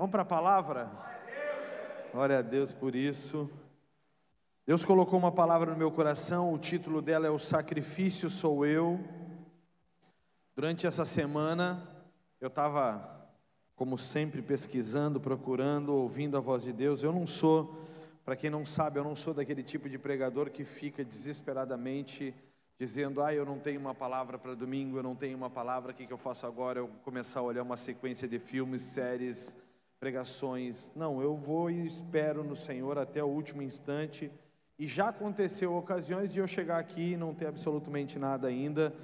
Vamos para a palavra? Glória a Deus por isso. Deus colocou uma palavra no meu coração, o título dela é O Sacrifício Sou Eu. Durante essa semana, eu estava, como sempre, pesquisando, procurando, ouvindo a voz de Deus. Eu não sou, para quem não sabe, eu não sou daquele tipo de pregador que fica desesperadamente dizendo: Ah, eu não tenho uma palavra para domingo, eu não tenho uma palavra, o que, que eu faço agora? Eu começar a olhar uma sequência de filmes, séries pregações. Não, eu vou e espero no Senhor até o último instante. E já aconteceu ocasiões de eu chegar aqui e não ter absolutamente nada ainda,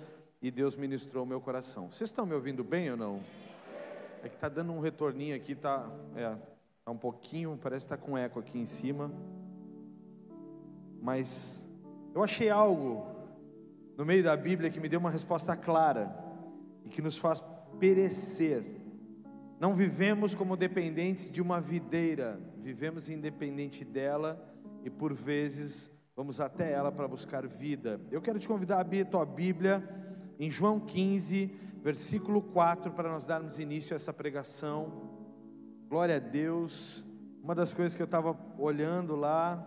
e Deus ministrou o meu coração. Vocês estão me ouvindo bem ou não? É que está dando um retorninho aqui, tá, é, tá um pouquinho, parece que está com eco aqui em cima. Mas eu achei algo no meio da Bíblia que me deu uma resposta clara e que nos faz perecer não vivemos como dependentes de uma videira, vivemos independente dela e por vezes vamos até ela para buscar vida. Eu quero te convidar a abrir tua Bíblia em João 15, versículo 4, para nós darmos início a essa pregação. Glória a Deus. Uma das coisas que eu estava olhando lá,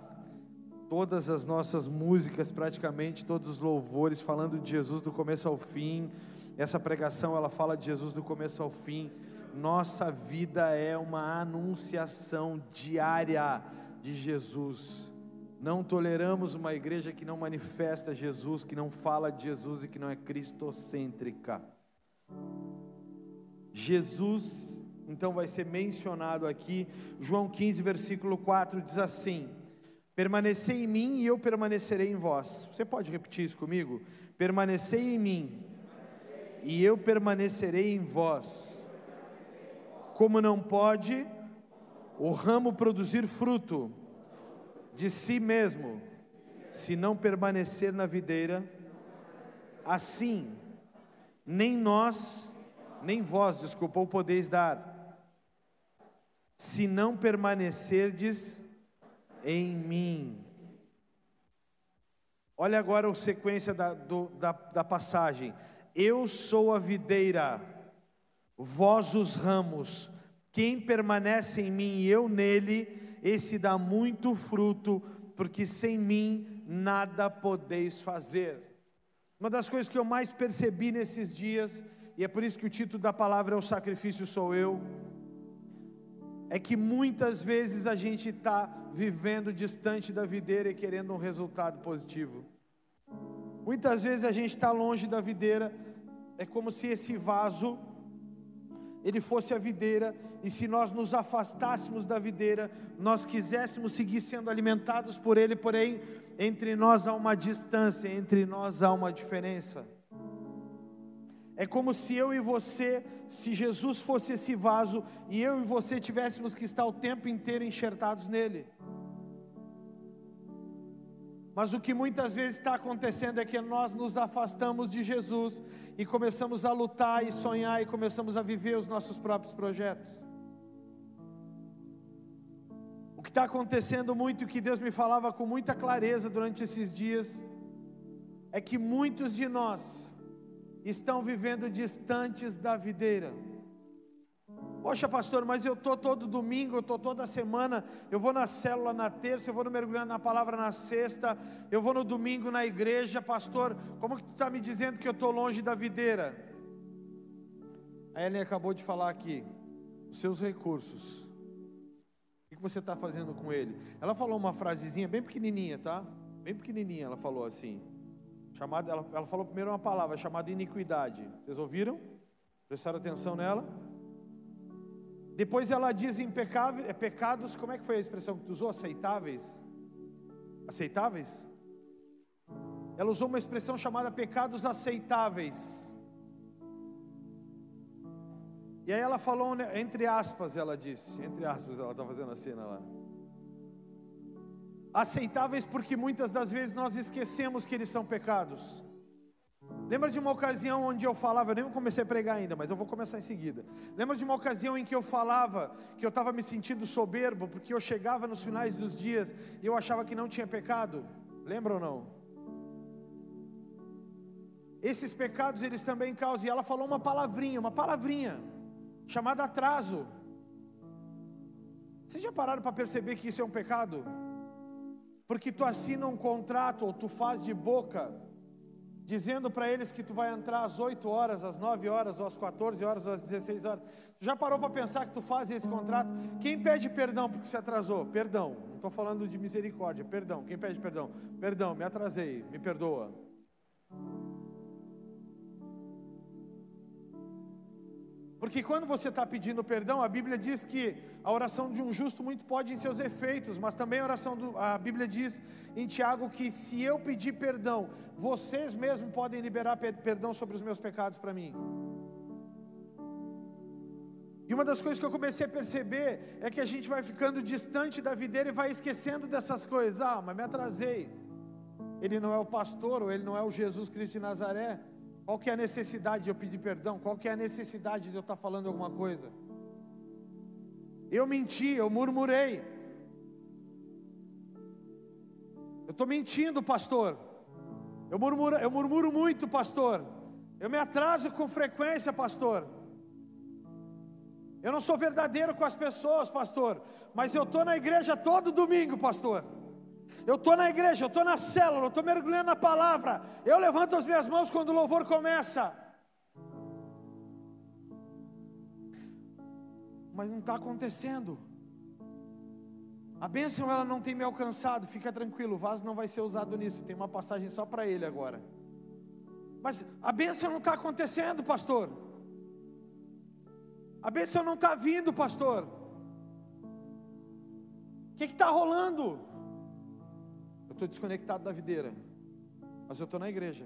todas as nossas músicas, praticamente todos os louvores falando de Jesus do começo ao fim. Essa pregação ela fala de Jesus do começo ao fim nossa vida é uma anunciação diária de Jesus. Não toleramos uma igreja que não manifesta Jesus, que não fala de Jesus e que não é cristocêntrica. Jesus, então, vai ser mencionado aqui, João 15, versículo 4 diz assim: Permanecei em mim e eu permanecerei em vós. Você pode repetir isso comigo? Permanecei em mim e eu permanecerei em vós. Como não pode o ramo produzir fruto de si mesmo, se não permanecer na videira, assim, nem nós, nem vós, desculpa, o podeis dar, se não permanecerdes em mim. Olha agora a sequência da, do, da, da passagem. Eu sou a videira Vós os ramos, quem permanece em mim e eu nele, esse dá muito fruto, porque sem mim nada podeis fazer. Uma das coisas que eu mais percebi nesses dias, e é por isso que o título da palavra é O Sacrifício Sou Eu, é que muitas vezes a gente está vivendo distante da videira e querendo um resultado positivo. Muitas vezes a gente está longe da videira, é como se esse vaso ele fosse a videira, e se nós nos afastássemos da videira, nós quiséssemos seguir sendo alimentados por Ele, porém, entre nós há uma distância, entre nós há uma diferença. É como se eu e você, se Jesus fosse esse vaso, e eu e você tivéssemos que estar o tempo inteiro enxertados nele. Mas o que muitas vezes está acontecendo é que nós nos afastamos de Jesus e começamos a lutar e sonhar e começamos a viver os nossos próprios projetos. O que está acontecendo muito, e que Deus me falava com muita clareza durante esses dias, é que muitos de nós estão vivendo distantes da videira. Poxa, pastor, mas eu estou todo domingo, eu estou toda semana, eu vou na célula na terça, eu vou no mergulhando na palavra na sexta, eu vou no domingo na igreja, pastor, como que tu está me dizendo que eu estou longe da videira? A Ellen acabou de falar aqui, os seus recursos, o que você está fazendo com ele? Ela falou uma frasezinha bem pequenininha, tá? Bem pequenininha, ela falou assim, chamada, ela, ela falou primeiro uma palavra chamada iniquidade, vocês ouviram? Prestaram atenção nela? Depois ela diz impecáveis, é, pecados, como é que foi a expressão que tu usou? Aceitáveis? Aceitáveis? Ela usou uma expressão chamada pecados aceitáveis. E aí ela falou, né, entre aspas, ela disse, entre aspas, ela está fazendo a cena lá. Aceitáveis porque muitas das vezes nós esquecemos que eles são pecados. Lembra de uma ocasião onde eu falava, eu nem comecei a pregar ainda, mas eu vou começar em seguida. Lembra de uma ocasião em que eu falava que eu estava me sentindo soberbo, porque eu chegava nos finais dos dias e eu achava que não tinha pecado? Lembra ou não? Esses pecados eles também causam, e ela falou uma palavrinha, uma palavrinha, chamada atraso. Vocês já pararam para perceber que isso é um pecado? Porque tu assina um contrato ou tu faz de boca, dizendo para eles que tu vai entrar às 8 horas, às 9 horas, ou às 14 horas, ou às 16 horas. Tu já parou para pensar que tu faz esse contrato? Quem pede perdão porque se atrasou? Perdão. Não estou falando de misericórdia, perdão. Quem pede perdão? Perdão, me atrasei, me perdoa. Porque quando você está pedindo perdão, a Bíblia diz que a oração de um justo muito pode em seus efeitos, mas também a oração do, a Bíblia diz em Tiago que se eu pedir perdão, vocês mesmos podem liberar perdão sobre os meus pecados para mim. E uma das coisas que eu comecei a perceber é que a gente vai ficando distante da videira e vai esquecendo dessas coisas. Ah, mas me atrasei. Ele não é o pastor, ou ele não é o Jesus Cristo de Nazaré. Qual que é a necessidade de eu pedir perdão? Qual que é a necessidade de eu estar falando alguma coisa? Eu menti, eu murmurei. Eu estou mentindo, pastor. Eu murmuro, eu murmuro muito, pastor. Eu me atraso com frequência, pastor. Eu não sou verdadeiro com as pessoas, pastor. Mas eu estou na igreja todo domingo, pastor. Eu estou na igreja, eu estou na célula, eu estou mergulhando na palavra. Eu levanto as minhas mãos quando o louvor começa. Mas não está acontecendo. A bênção ela não tem me alcançado, fica tranquilo, o vaso não vai ser usado nisso. Tem uma passagem só para ele agora. Mas a bênção não está acontecendo, pastor. A bênção não está vindo, pastor. O que está rolando? Estou desconectado da videira, mas eu estou na igreja.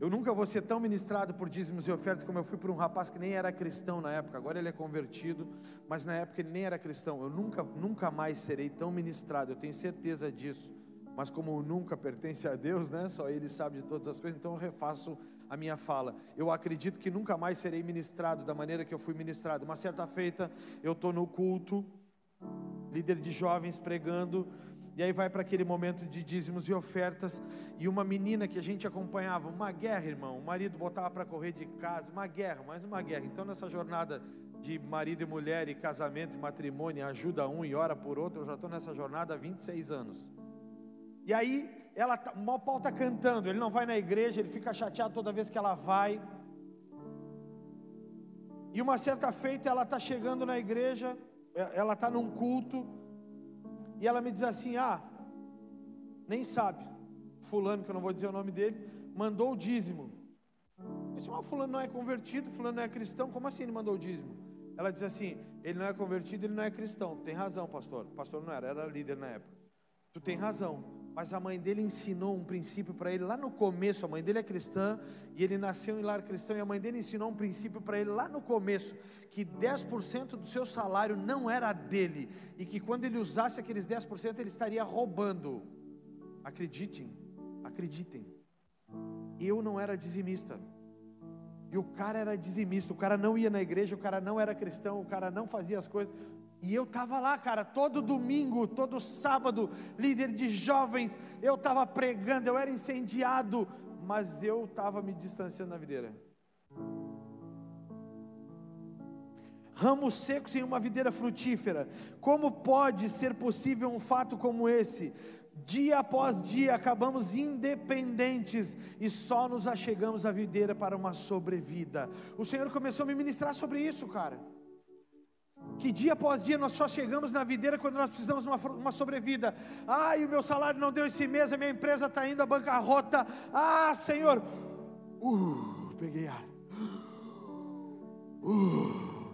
Eu nunca vou ser tão ministrado por dízimos e ofertas como eu fui por um rapaz que nem era cristão na época. Agora ele é convertido, mas na época ele nem era cristão. Eu nunca, nunca mais serei tão ministrado. Eu tenho certeza disso. Mas como nunca pertence a Deus, né? Só Ele sabe de todas as coisas. Então eu refaço a minha fala. Eu acredito que nunca mais serei ministrado da maneira que eu fui ministrado. Uma certa feita, eu estou no culto líder de jovens pregando, e aí vai para aquele momento de dízimos e ofertas, e uma menina que a gente acompanhava, uma guerra, irmão, o marido botava para correr de casa, uma guerra, mais uma guerra. Então nessa jornada de marido e mulher, e casamento e matrimônio, ajuda um e ora por outro, eu já estou nessa jornada há 26 anos. E aí, ela, tá, mal pau está cantando, ele não vai na igreja, ele fica chateado toda vez que ela vai. E uma certa feita, ela está chegando na igreja, ela está num culto e ela me diz assim: Ah, nem sabe, Fulano, que eu não vou dizer o nome dele, mandou o dízimo. Eu disse: Mas Fulano não é convertido, Fulano não é cristão, como assim ele mandou o dízimo? Ela diz assim: Ele não é convertido, ele não é cristão. Tem razão, pastor. Pastor não era, era líder na época. Tu tem razão mas a mãe dele ensinou um princípio para ele lá no começo. A mãe dele é cristã e ele nasceu em lar cristão. E a mãe dele ensinou um princípio para ele lá no começo: que 10% do seu salário não era dele, e que quando ele usasse aqueles 10%, ele estaria roubando. Acreditem, acreditem. Eu não era dizimista. E o cara era dizimista, o cara não ia na igreja, o cara não era cristão, o cara não fazia as coisas. E eu estava lá, cara, todo domingo, todo sábado, líder de jovens, eu estava pregando, eu era incendiado, mas eu estava me distanciando da videira. Ramos secos em uma videira frutífera. Como pode ser possível um fato como esse? Dia após dia acabamos independentes e só nos achegamos à videira para uma sobrevida. O Senhor começou a me ministrar sobre isso, cara que dia após dia nós só chegamos na videira quando nós precisamos de uma, uma sobrevida. Ai, o meu salário não deu esse mês, a minha empresa está indo à bancarrota. Ah, Senhor, uh, peguei ar. Uh,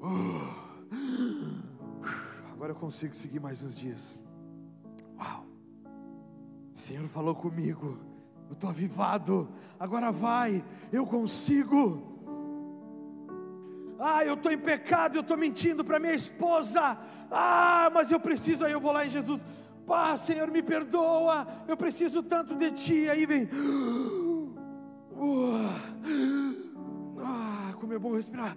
uh, agora eu consigo seguir mais uns dias. Uau, o Senhor falou comigo. Eu estou avivado. Agora vai, eu consigo. Ah, eu estou em pecado, eu estou mentindo para minha esposa. Ah, mas eu preciso, aí eu vou lá em Jesus. Pá, Senhor, me perdoa. Eu preciso tanto de Ti. Aí vem. Ah, como é bom respirar.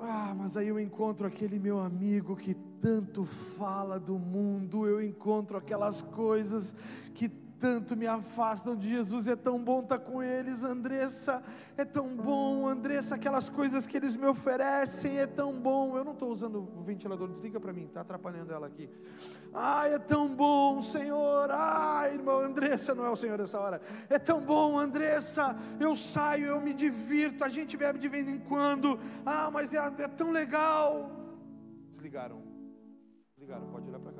Ah, mas aí eu encontro aquele meu amigo que tanto fala do mundo, eu encontro aquelas coisas que tanto me afastam de Jesus. É tão bom estar com eles, Andressa. É tão bom, Andressa, aquelas coisas que eles me oferecem é tão bom. Eu não estou usando o ventilador, desliga para mim, está atrapalhando ela aqui. Ai, é tão bom, Senhor. Ai, irmão, Andressa não é o Senhor nessa hora. É tão bom, Andressa. Eu saio, eu me divirto. A gente bebe de vez em quando. Ah, mas é, é tão legal. Desligaram. Desligaram, pode olhar para.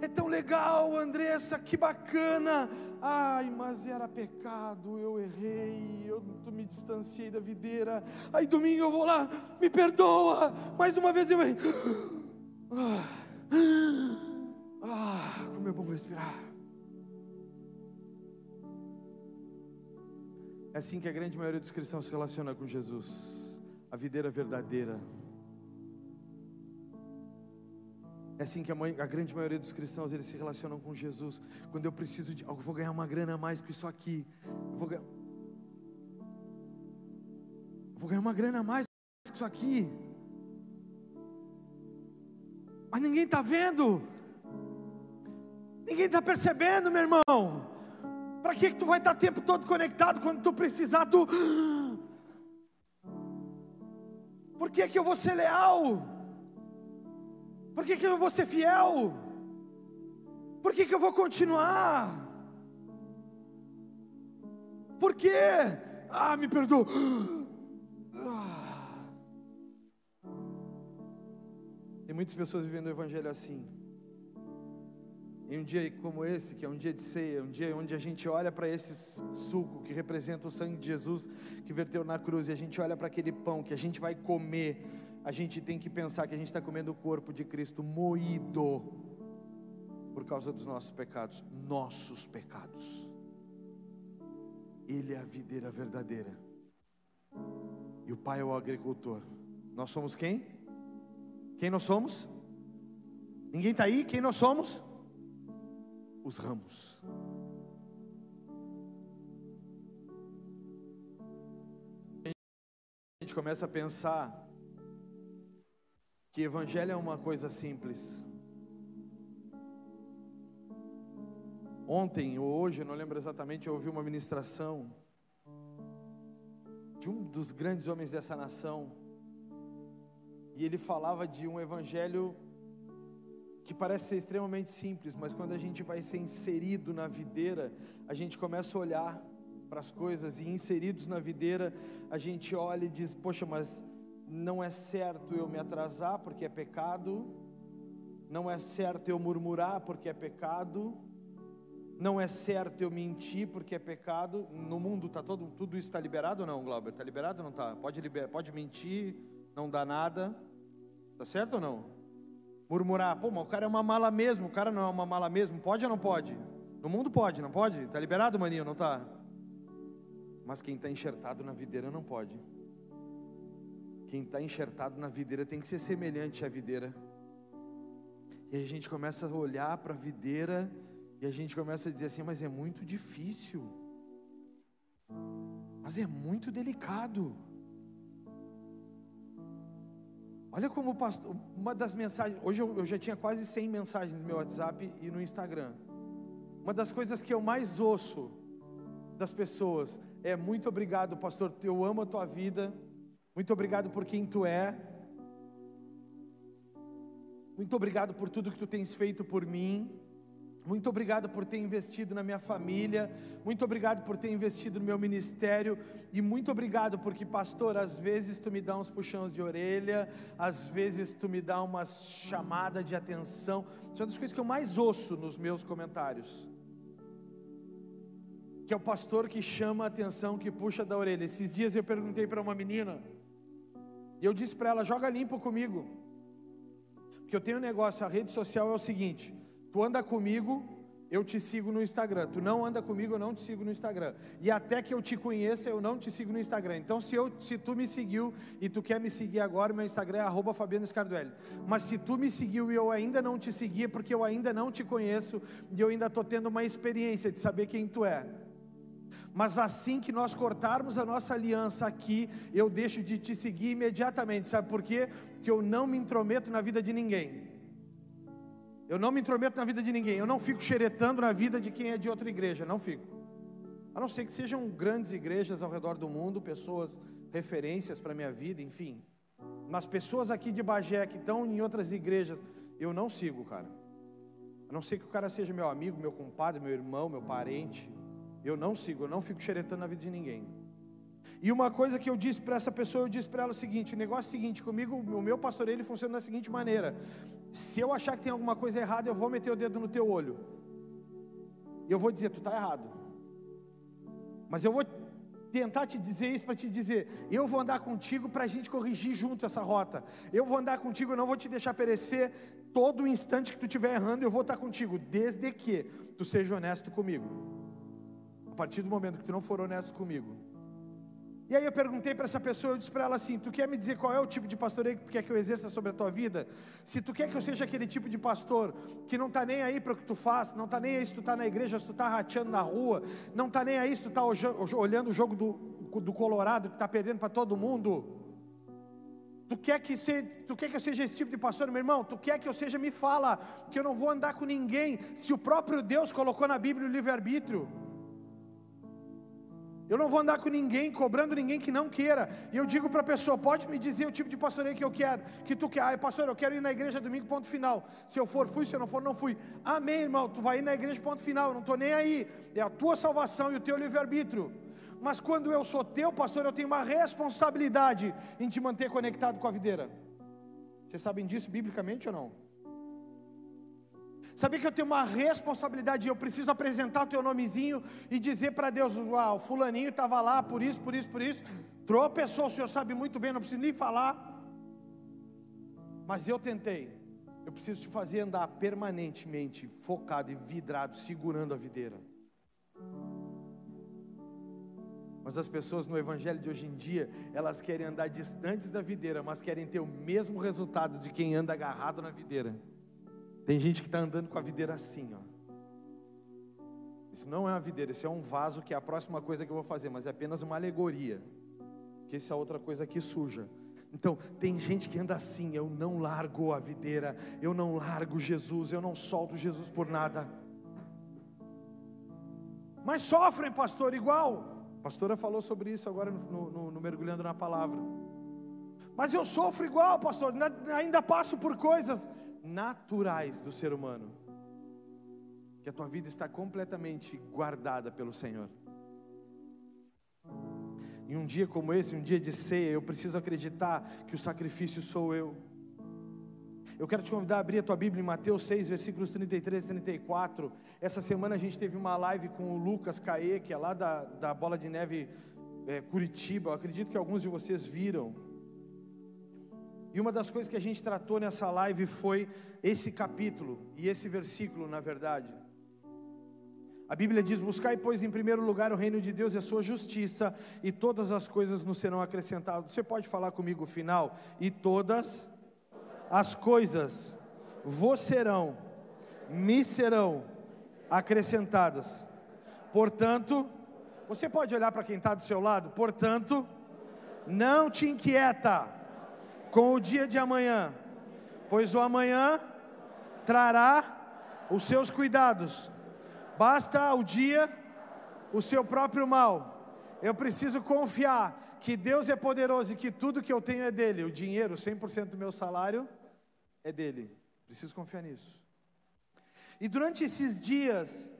É tão legal, Andressa, que bacana. Ai, mas era pecado, eu errei, eu me distanciei da videira. Aí domingo eu vou lá, me perdoa. Mais uma vez eu. Ah, ah como é bom respirar. É assim que a grande maioria dos cristãos se relaciona com Jesus, a videira verdadeira. É assim que a, mãe, a, grande maioria dos cristãos eles se relacionam com Jesus. Quando eu preciso de algo, vou ganhar uma grana a mais que isso aqui. Eu vou, ganhar, vou ganhar uma grana a mais que isso aqui. Mas ninguém está vendo. Ninguém está percebendo, meu irmão. Para que, que tu vai estar tá tempo todo conectado quando tu precisar? Tu... Por que, que eu vou ser leal? Por que, que eu vou ser fiel? Por que, que eu vou continuar? Por quê? Ah, me perdoa. Ah. Tem muitas pessoas vivendo o Evangelho assim. Em um dia como esse, que é um dia de ceia, um dia onde a gente olha para esse suco que representa o sangue de Jesus que verteu na cruz, e a gente olha para aquele pão que a gente vai comer a gente tem que pensar que a gente está comendo o corpo de Cristo moído por causa dos nossos pecados, nossos pecados. Ele é a videira verdadeira. E o Pai é o agricultor. Nós somos quem? Quem nós somos? Ninguém está aí? Quem nós somos? Os ramos. A gente começa a pensar que evangelho é uma coisa simples. Ontem ou hoje, não lembro exatamente, eu ouvi uma ministração de um dos grandes homens dessa nação. E ele falava de um evangelho que parece ser extremamente simples, mas quando a gente vai ser inserido na videira, a gente começa a olhar para as coisas e inseridos na videira, a gente olha e diz: "Poxa, mas não é certo eu me atrasar porque é pecado, não é certo eu murmurar porque é pecado, não é certo eu mentir porque é pecado. No mundo tá todo tudo isso está liberado ou não, Glauber? Está liberado ou não está? Pode liber, pode mentir, não dá nada, tá certo ou não? Murmurar, pô, mas o cara é uma mala mesmo, o cara não é uma mala mesmo, pode ou não pode? No mundo pode, não pode? Está liberado, maninho, não está? Mas quem está enxertado na videira não pode. Quem está enxertado na videira tem que ser semelhante à videira. E a gente começa a olhar para a videira e a gente começa a dizer assim: mas é muito difícil, mas é muito delicado. Olha como o pastor, uma das mensagens, hoje eu, eu já tinha quase 100 mensagens no meu WhatsApp e no Instagram. Uma das coisas que eu mais ouço das pessoas é: muito obrigado, pastor, eu amo a tua vida muito obrigado por quem tu é. Muito obrigado por tudo que tu tens feito por mim. Muito obrigado por ter investido na minha família. Muito obrigado por ter investido no meu ministério. E muito obrigado porque, pastor, às vezes tu me dá uns puxões de orelha, às vezes tu me dá uma chamada de atenção. Isso é uma das coisas que eu mais ouço nos meus comentários. Que é o pastor que chama a atenção, que puxa da orelha. Esses dias eu perguntei para uma menina. E eu disse para ela: joga limpo comigo. Porque eu tenho um negócio, a rede social é o seguinte: tu anda comigo, eu te sigo no Instagram. Tu não anda comigo, eu não te sigo no Instagram. E até que eu te conheça, eu não te sigo no Instagram. Então, se, eu, se tu me seguiu e tu quer me seguir agora, meu Instagram é Fabiano Scarduelli. Mas se tu me seguiu e eu ainda não te segui, é porque eu ainda não te conheço e eu ainda estou tendo uma experiência de saber quem tu é. Mas assim que nós cortarmos a nossa aliança aqui, eu deixo de te seguir imediatamente. Sabe por quê? Porque eu não me intrometo na vida de ninguém. Eu não me intrometo na vida de ninguém. Eu não fico xeretando na vida de quem é de outra igreja. Não fico. A não ser que sejam grandes igrejas ao redor do mundo, pessoas referências para a minha vida, enfim. Mas pessoas aqui de Bagé que estão em outras igrejas, eu não sigo, cara. A não ser que o cara seja meu amigo, meu compadre, meu irmão, meu parente. Eu não sigo, eu não fico xeretando na vida de ninguém. E uma coisa que eu disse para essa pessoa, eu disse para ela o seguinte: o negócio é o seguinte, comigo, o meu pastor ele funciona da seguinte maneira: se eu achar que tem alguma coisa errada, eu vou meter o dedo no teu olho. E eu vou dizer, tu está errado. Mas eu vou tentar te dizer isso para te dizer: eu vou andar contigo para a gente corrigir junto essa rota. Eu vou andar contigo, eu não vou te deixar perecer. Todo instante que tu estiver errando, eu vou estar contigo, desde que tu seja honesto comigo. Partir do momento que tu não for honesto comigo, e aí eu perguntei para essa pessoa, eu disse para ela assim: Tu quer me dizer qual é o tipo de pastoreio que tu quer que eu exerça sobre a tua vida? Se tu quer que eu seja aquele tipo de pastor que não está nem aí para o que tu faz, não está nem aí se tu está na igreja, se tu está rateando na rua, não está nem aí se tu está olhando o jogo do, do Colorado que está perdendo para todo mundo. Tu quer, que tu quer que eu seja esse tipo de pastor, meu irmão? Tu quer que eu seja, me fala, que eu não vou andar com ninguém, se o próprio Deus colocou na Bíblia o livre-arbítrio. Eu não vou andar com ninguém, cobrando ninguém que não queira. E eu digo para a pessoa: pode me dizer o tipo de pastoreio que eu quero, que tu quer. Ah, pastor, eu quero ir na igreja domingo, ponto final. Se eu for, fui, se eu não for, não fui. Amém, irmão. Tu vai ir na igreja, ponto final. Eu não estou nem aí. É a tua salvação e o teu livre-arbítrio. Mas quando eu sou teu pastor, eu tenho uma responsabilidade em te manter conectado com a videira. Vocês sabem disso biblicamente ou não? Sabia que eu tenho uma responsabilidade, eu preciso apresentar o teu nomezinho e dizer para Deus, o fulaninho estava lá por isso, por isso, por isso, tropeçou, o senhor sabe muito bem, não preciso nem falar. Mas eu tentei. Eu preciso te fazer andar permanentemente focado e vidrado, segurando a videira. Mas as pessoas no evangelho de hoje em dia, elas querem andar distantes da videira, mas querem ter o mesmo resultado de quem anda agarrado na videira. Tem gente que está andando com a videira assim, ó. Isso não é uma videira, isso é um vaso que é a próxima coisa que eu vou fazer, mas é apenas uma alegoria. Que isso é outra coisa que suja. Então, tem gente que anda assim, eu não largo a videira, eu não largo Jesus, eu não solto Jesus por nada. Mas sofrem, pastor, igual. A pastora falou sobre isso agora no, no, no Mergulhando na Palavra. Mas eu sofro igual, pastor, ainda passo por coisas naturais do ser humano. Que a tua vida está completamente guardada pelo Senhor. Em um dia como esse, um dia de ceia, eu preciso acreditar que o sacrifício sou eu. Eu quero te convidar a abrir a tua Bíblia em Mateus 6, versículos 33 e 34. Essa semana a gente teve uma live com o Lucas Caê, que é lá da, da Bola de Neve é, Curitiba. Eu acredito que alguns de vocês viram. E uma das coisas que a gente tratou nessa live foi esse capítulo e esse versículo, na verdade. A Bíblia diz: Buscai, pois, em primeiro lugar o reino de Deus e a sua justiça, e todas as coisas nos serão acrescentadas. Você pode falar comigo o final? E todas as coisas vos serão, me serão acrescentadas. Portanto, você pode olhar para quem está do seu lado? Portanto, não te inquieta com o dia de amanhã, pois o amanhã trará os seus cuidados. Basta ao dia o seu próprio mal. Eu preciso confiar que Deus é poderoso e que tudo que eu tenho é dele. O dinheiro, 100% do meu salário é dele. Preciso confiar nisso. E durante esses dias,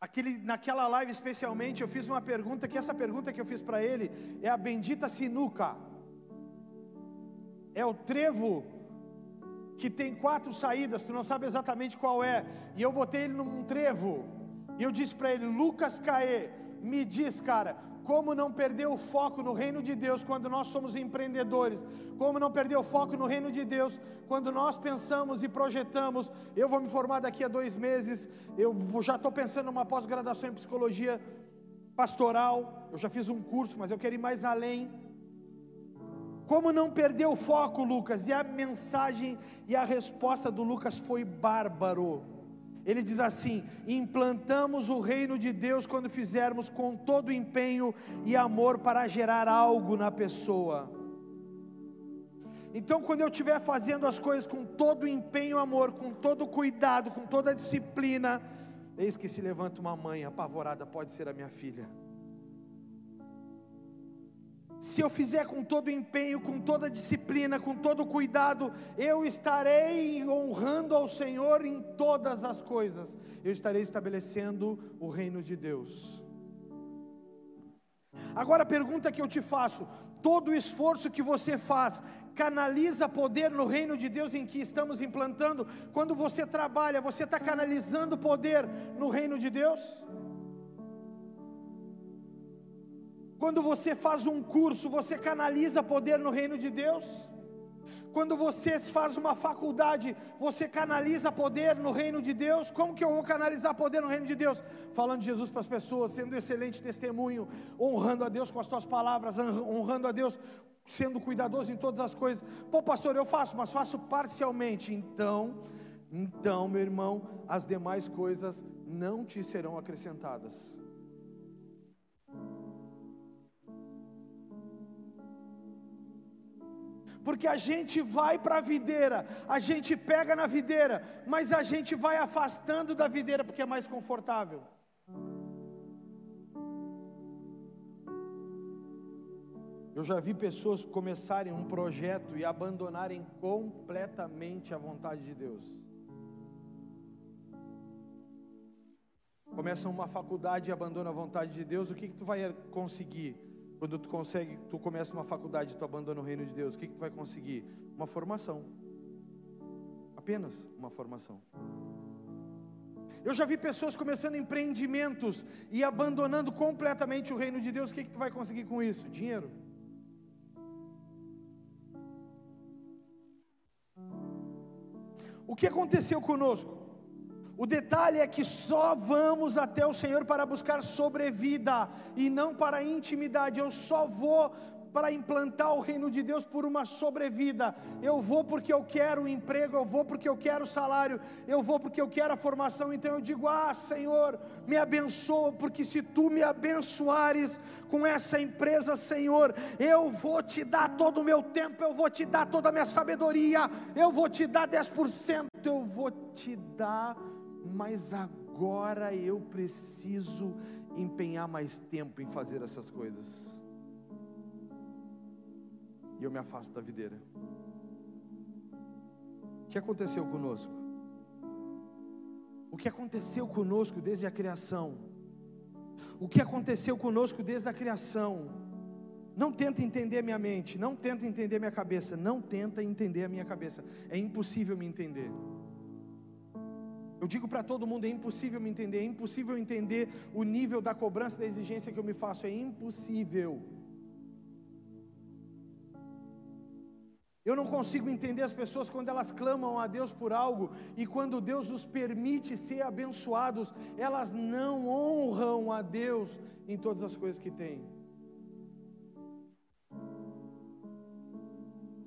aquele, naquela live especialmente, eu fiz uma pergunta, que essa pergunta que eu fiz para ele é a bendita sinuca é o trevo que tem quatro saídas, tu não sabe exatamente qual é. E eu botei ele num trevo. E eu disse para ele, Lucas Caê, me diz, cara, como não perder o foco no reino de Deus quando nós somos empreendedores? Como não perder o foco no reino de Deus quando nós pensamos e projetamos? Eu vou me formar daqui a dois meses, eu já estou pensando numa pós-graduação em psicologia pastoral. Eu já fiz um curso, mas eu quero ir mais além. Como não perder o foco, Lucas? E a mensagem e a resposta do Lucas foi bárbaro. Ele diz assim: implantamos o reino de Deus quando fizermos com todo empenho e amor para gerar algo na pessoa. Então, quando eu estiver fazendo as coisas com todo empenho amor, com todo cuidado, com toda disciplina, Eis que se levanta uma mãe apavorada, pode ser a minha filha. Se eu fizer com todo empenho, com toda disciplina, com todo cuidado, eu estarei honrando ao Senhor em todas as coisas. Eu estarei estabelecendo o reino de Deus. Agora a pergunta que eu te faço: todo o esforço que você faz canaliza poder no reino de Deus em que estamos implantando? Quando você trabalha, você está canalizando poder no reino de Deus? Quando você faz um curso, você canaliza poder no reino de Deus? Quando você faz uma faculdade, você canaliza poder no reino de Deus? Como que eu vou canalizar poder no reino de Deus? Falando de Jesus para as pessoas, sendo um excelente testemunho, honrando a Deus com as tuas palavras, honrando a Deus, sendo cuidadoso em todas as coisas. Pô, pastor, eu faço, mas faço parcialmente. Então, então, meu irmão, as demais coisas não te serão acrescentadas. Porque a gente vai para a videira, a gente pega na videira, mas a gente vai afastando da videira porque é mais confortável. Eu já vi pessoas começarem um projeto e abandonarem completamente a vontade de Deus. Começam uma faculdade e abandonam a vontade de Deus, o que, que tu vai conseguir? Quando tu consegue, tu começa uma faculdade, tu abandona o reino de Deus, o que, que tu vai conseguir? Uma formação. Apenas uma formação. Eu já vi pessoas começando empreendimentos e abandonando completamente o reino de Deus. O que, que tu vai conseguir com isso? Dinheiro. O que aconteceu conosco? O detalhe é que só vamos até o Senhor para buscar sobrevida e não para intimidade. Eu só vou para implantar o reino de Deus por uma sobrevida. Eu vou porque eu quero o emprego, eu vou porque eu quero o salário, eu vou porque eu quero a formação. Então eu digo: Ah, Senhor, me abençoa, porque se tu me abençoares com essa empresa, Senhor, eu vou te dar todo o meu tempo, eu vou te dar toda a minha sabedoria, eu vou te dar 10%, eu vou te dar mas agora eu preciso empenhar mais tempo em fazer essas coisas. E eu me afasto da videira. O que aconteceu conosco? O que aconteceu conosco desde a criação? O que aconteceu conosco desde a criação? Não tenta entender minha mente, não tenta entender minha cabeça, não tenta entender a minha cabeça. É impossível me entender. Eu digo para todo mundo: é impossível me entender, é impossível entender o nível da cobrança, da exigência que eu me faço, é impossível. Eu não consigo entender as pessoas quando elas clamam a Deus por algo e quando Deus os permite ser abençoados, elas não honram a Deus em todas as coisas que têm.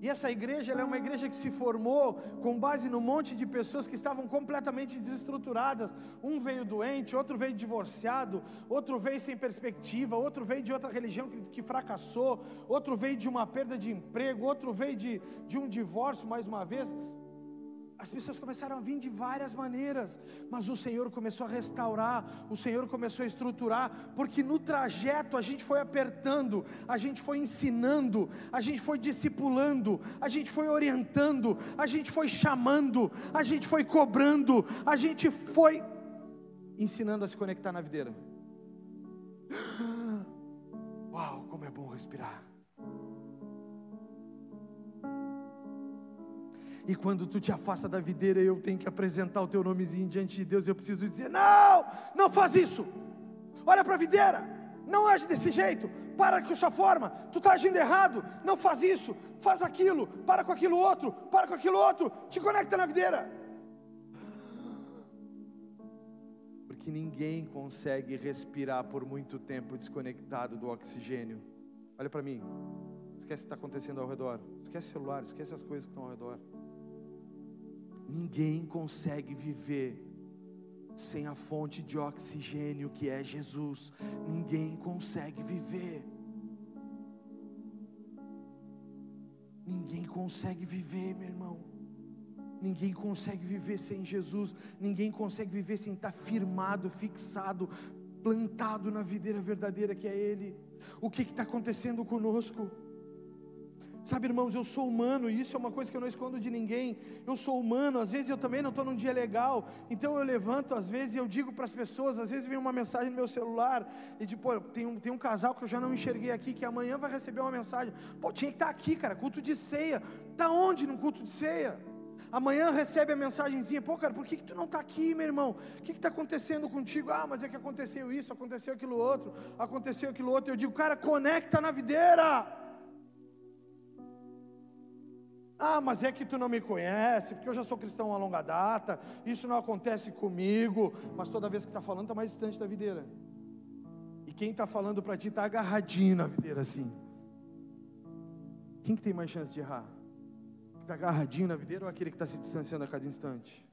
E essa igreja é uma igreja que se formou com base no monte de pessoas que estavam completamente desestruturadas. Um veio doente, outro veio divorciado, outro veio sem perspectiva, outro veio de outra religião que, que fracassou, outro veio de uma perda de emprego, outro veio de, de um divórcio mais uma vez. As pessoas começaram a vir de várias maneiras, mas o Senhor começou a restaurar, o Senhor começou a estruturar, porque no trajeto a gente foi apertando, a gente foi ensinando, a gente foi discipulando, a gente foi orientando, a gente foi chamando, a gente foi cobrando, a gente foi ensinando a se conectar na videira. Uau, como é bom respirar. E quando tu te afasta da videira, eu tenho que apresentar o teu nomezinho diante de Deus. Eu preciso dizer: Não, não faz isso. Olha para a videira, não age desse jeito. Para com sua forma, tu está agindo errado. Não faz isso, faz aquilo. Para com aquilo outro, para com aquilo outro. Te conecta na videira. Porque ninguém consegue respirar por muito tempo desconectado do oxigênio. Olha para mim. Esquece o que está acontecendo ao redor. Esquece o celular, esquece as coisas que estão ao redor. Ninguém consegue viver sem a fonte de oxigênio que é Jesus. Ninguém consegue viver. Ninguém consegue viver, meu irmão. Ninguém consegue viver sem Jesus, ninguém consegue viver sem estar firmado, fixado, plantado na videira verdadeira que é Ele. O que está acontecendo conosco? Sabe, irmãos, eu sou humano e isso é uma coisa que eu não escondo de ninguém. Eu sou humano, às vezes eu também não estou num dia legal, então eu levanto, às vezes eu digo para as pessoas, às vezes vem uma mensagem no meu celular e tipo, pô, tem um, tem um casal que eu já não enxerguei aqui, que amanhã vai receber uma mensagem. Pô, tinha que estar tá aqui, cara, culto de ceia. Está onde no culto de ceia? Amanhã recebe a mensagenzinha, pô, cara, por que, que tu não está aqui, meu irmão? O que está acontecendo contigo? Ah, mas é que aconteceu isso, aconteceu aquilo outro, aconteceu aquilo outro. Eu digo, cara, conecta na videira. Ah, mas é que tu não me conhece, porque eu já sou cristão há longa data, isso não acontece comigo. Mas toda vez que está falando, está mais distante da videira. E quem está falando para ti está agarradinho na videira assim. Quem que tem mais chance de errar? Está agarradinho na videira ou aquele que está se distanciando a cada instante?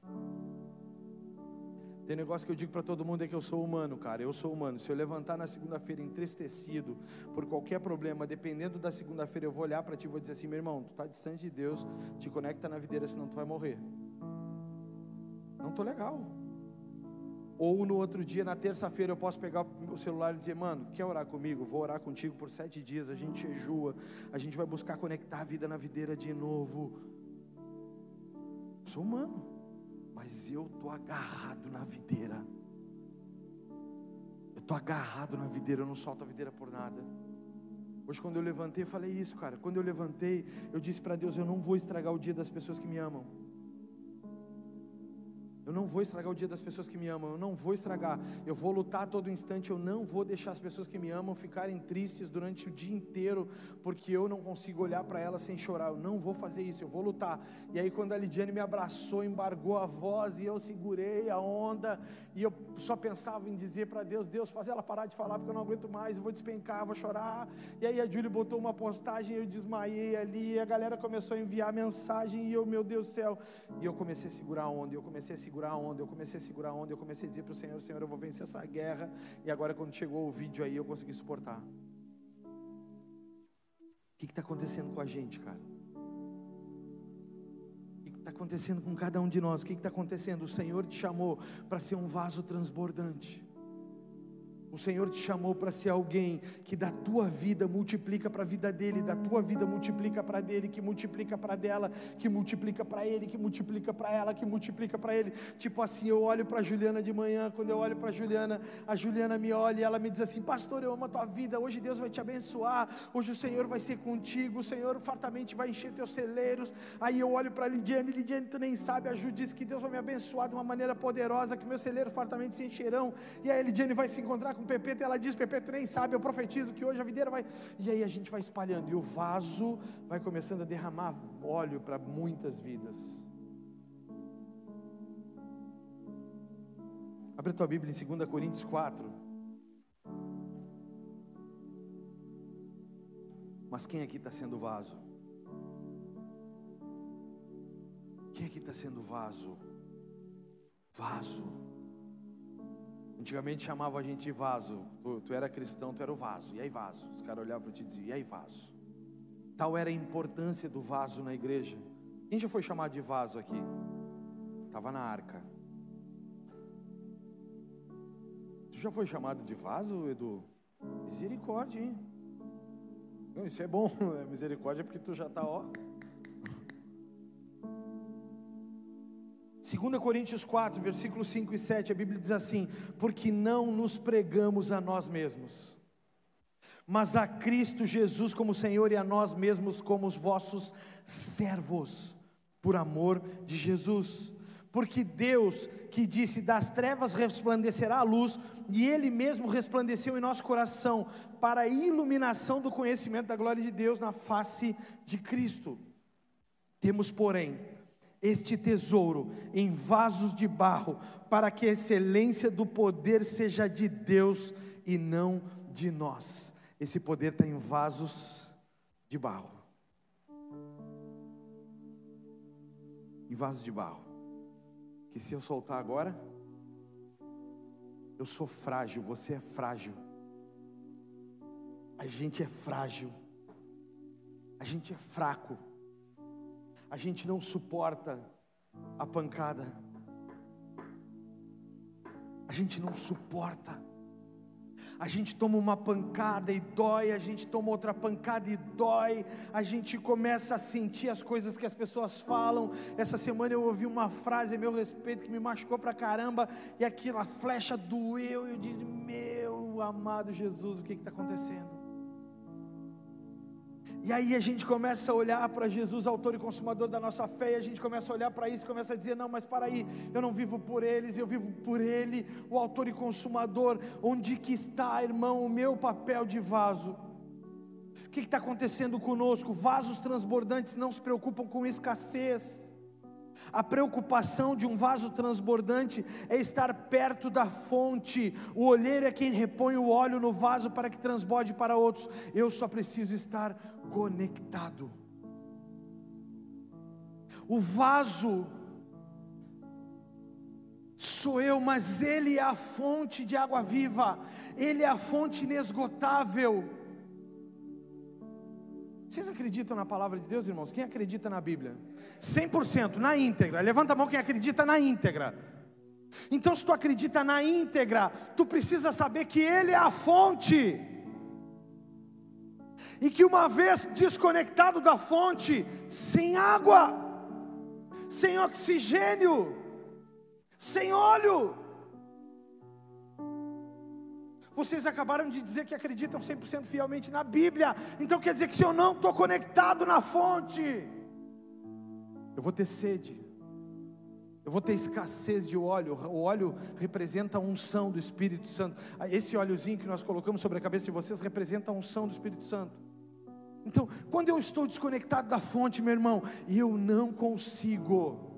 Tem negócio que eu digo para todo mundo é que eu sou humano, cara. Eu sou humano. Se eu levantar na segunda-feira entristecido por qualquer problema, dependendo da segunda-feira, eu vou olhar para ti e vou dizer assim: meu irmão, tu está distante de Deus, te conecta na videira, senão tu vai morrer. Não tô legal. Ou no outro dia, na terça-feira, eu posso pegar o celular e dizer: Mano, quer orar comigo? Vou orar contigo por sete dias. A gente jejua, a gente vai buscar conectar a vida na videira de novo. Sou humano mas eu estou agarrado na videira. Eu estou agarrado na videira, eu não solto a videira por nada. Hoje, quando eu levantei, eu falei isso, cara. Quando eu levantei, eu disse para Deus: Eu não vou estragar o dia das pessoas que me amam. Eu não vou estragar o dia das pessoas que me amam, eu não vou estragar. Eu vou lutar a todo instante, eu não vou deixar as pessoas que me amam ficarem tristes durante o dia inteiro, porque eu não consigo olhar para elas sem chorar. Eu não vou fazer isso, eu vou lutar. E aí, quando a Lidiane me abraçou, embargou a voz e eu segurei a onda, e eu só pensava em dizer para Deus: Deus, faz ela parar de falar, porque eu não aguento mais, eu vou despencar, vou chorar. E aí, a Júlia botou uma postagem, eu desmaiei ali, e a galera começou a enviar mensagem, e eu, meu Deus do céu, e eu comecei a segurar a onda, eu comecei a segurar segurar a onda, eu comecei a segurar a onda, eu comecei a dizer para o Senhor, Senhor, eu vou vencer essa guerra. E agora quando chegou o vídeo aí, eu consegui suportar. O que está acontecendo com a gente, cara? O que está acontecendo com cada um de nós? O que está acontecendo? O Senhor te chamou para ser um vaso transbordante. O Senhor te chamou para ser alguém que da tua vida multiplica para a vida dele, da tua vida multiplica para dele, que multiplica para dela, que multiplica para ele, que multiplica para ela, que multiplica para ele. Tipo assim, eu olho para Juliana de manhã, quando eu olho para Juliana, a Juliana me olha e ela me diz assim: "Pastor, eu amo a tua vida. Hoje Deus vai te abençoar. Hoje o Senhor vai ser contigo. O Senhor fartamente vai encher teus celeiros". Aí eu olho para Lidiane, Lidiane, tu nem sabe, a Ju diz que Deus vai me abençoar de uma maneira poderosa, que meus celeiros fartamente se encherão. E aí a Lidiane vai se encontrar com Pepeta, ela diz: Pepeta nem sabe, eu profetizo que hoje a videira vai. E aí a gente vai espalhando, e o vaso vai começando a derramar óleo para muitas vidas. Abre a tua Bíblia em 2 Coríntios 4. Mas quem aqui está sendo vaso? Quem aqui está sendo vaso? Vaso. Antigamente chamava a gente de vaso. Tu, tu, era cristão, tu era o vaso. E aí, vaso? Os caras olhavam para ti e diziam: E aí, vaso? Tal era a importância do vaso na igreja. Quem já foi chamado de vaso aqui? Estava na arca. Tu já foi chamado de vaso, Edu? Misericórdia, hein? Não, isso é bom, é misericórdia porque tu já está, ó. 2 Coríntios 4, versículos 5 e 7, a Bíblia diz assim: Porque não nos pregamos a nós mesmos, mas a Cristo Jesus como Senhor e a nós mesmos como os vossos servos, por amor de Jesus. Porque Deus, que disse: Das trevas resplandecerá a luz, e Ele mesmo resplandeceu em nosso coração, para a iluminação do conhecimento da glória de Deus na face de Cristo. Temos, porém, este tesouro em vasos de barro, para que a excelência do poder seja de Deus e não de nós. Esse poder está em vasos de barro. Em vasos de barro. Que se eu soltar agora, eu sou frágil, você é frágil. A gente é frágil. A gente é fraco a gente não suporta a pancada. A gente não suporta. A gente toma uma pancada e dói, a gente toma outra pancada e dói, a gente começa a sentir as coisas que as pessoas falam. Essa semana eu ouvi uma frase a meu respeito que me machucou pra caramba, e aquela flecha doeu, e eu disse: Meu amado Jesus, o que está acontecendo? E aí a gente começa a olhar para Jesus, autor e consumador da nossa fé, e a gente começa a olhar para isso, começa a dizer: não, mas para aí, eu não vivo por eles, eu vivo por Ele, o autor e consumador. Onde que está, irmão, o meu papel de vaso? O que está acontecendo conosco? Vasos transbordantes não se preocupam com escassez. A preocupação de um vaso transbordante é estar perto da fonte. O olheiro é quem repõe o óleo no vaso para que transborde para outros. Eu só preciso estar conectado. O vaso sou eu, mas Ele é a fonte de água viva, Ele é a fonte inesgotável. Vocês acreditam na palavra de Deus, irmãos? Quem acredita na Bíblia? 100%, na íntegra. Levanta a mão quem acredita na íntegra. Então, se tu acredita na íntegra, tu precisa saber que Ele é a fonte. E que uma vez desconectado da fonte, sem água, sem oxigênio, sem óleo, vocês acabaram de dizer que acreditam 100% fielmente na Bíblia. Então quer dizer que se eu não estou conectado na fonte, eu vou ter sede. Eu vou ter escassez de óleo. O óleo representa a unção do Espírito Santo. Esse óleozinho que nós colocamos sobre a cabeça de vocês representa a unção do Espírito Santo. Então, quando eu estou desconectado da fonte, meu irmão, eu não consigo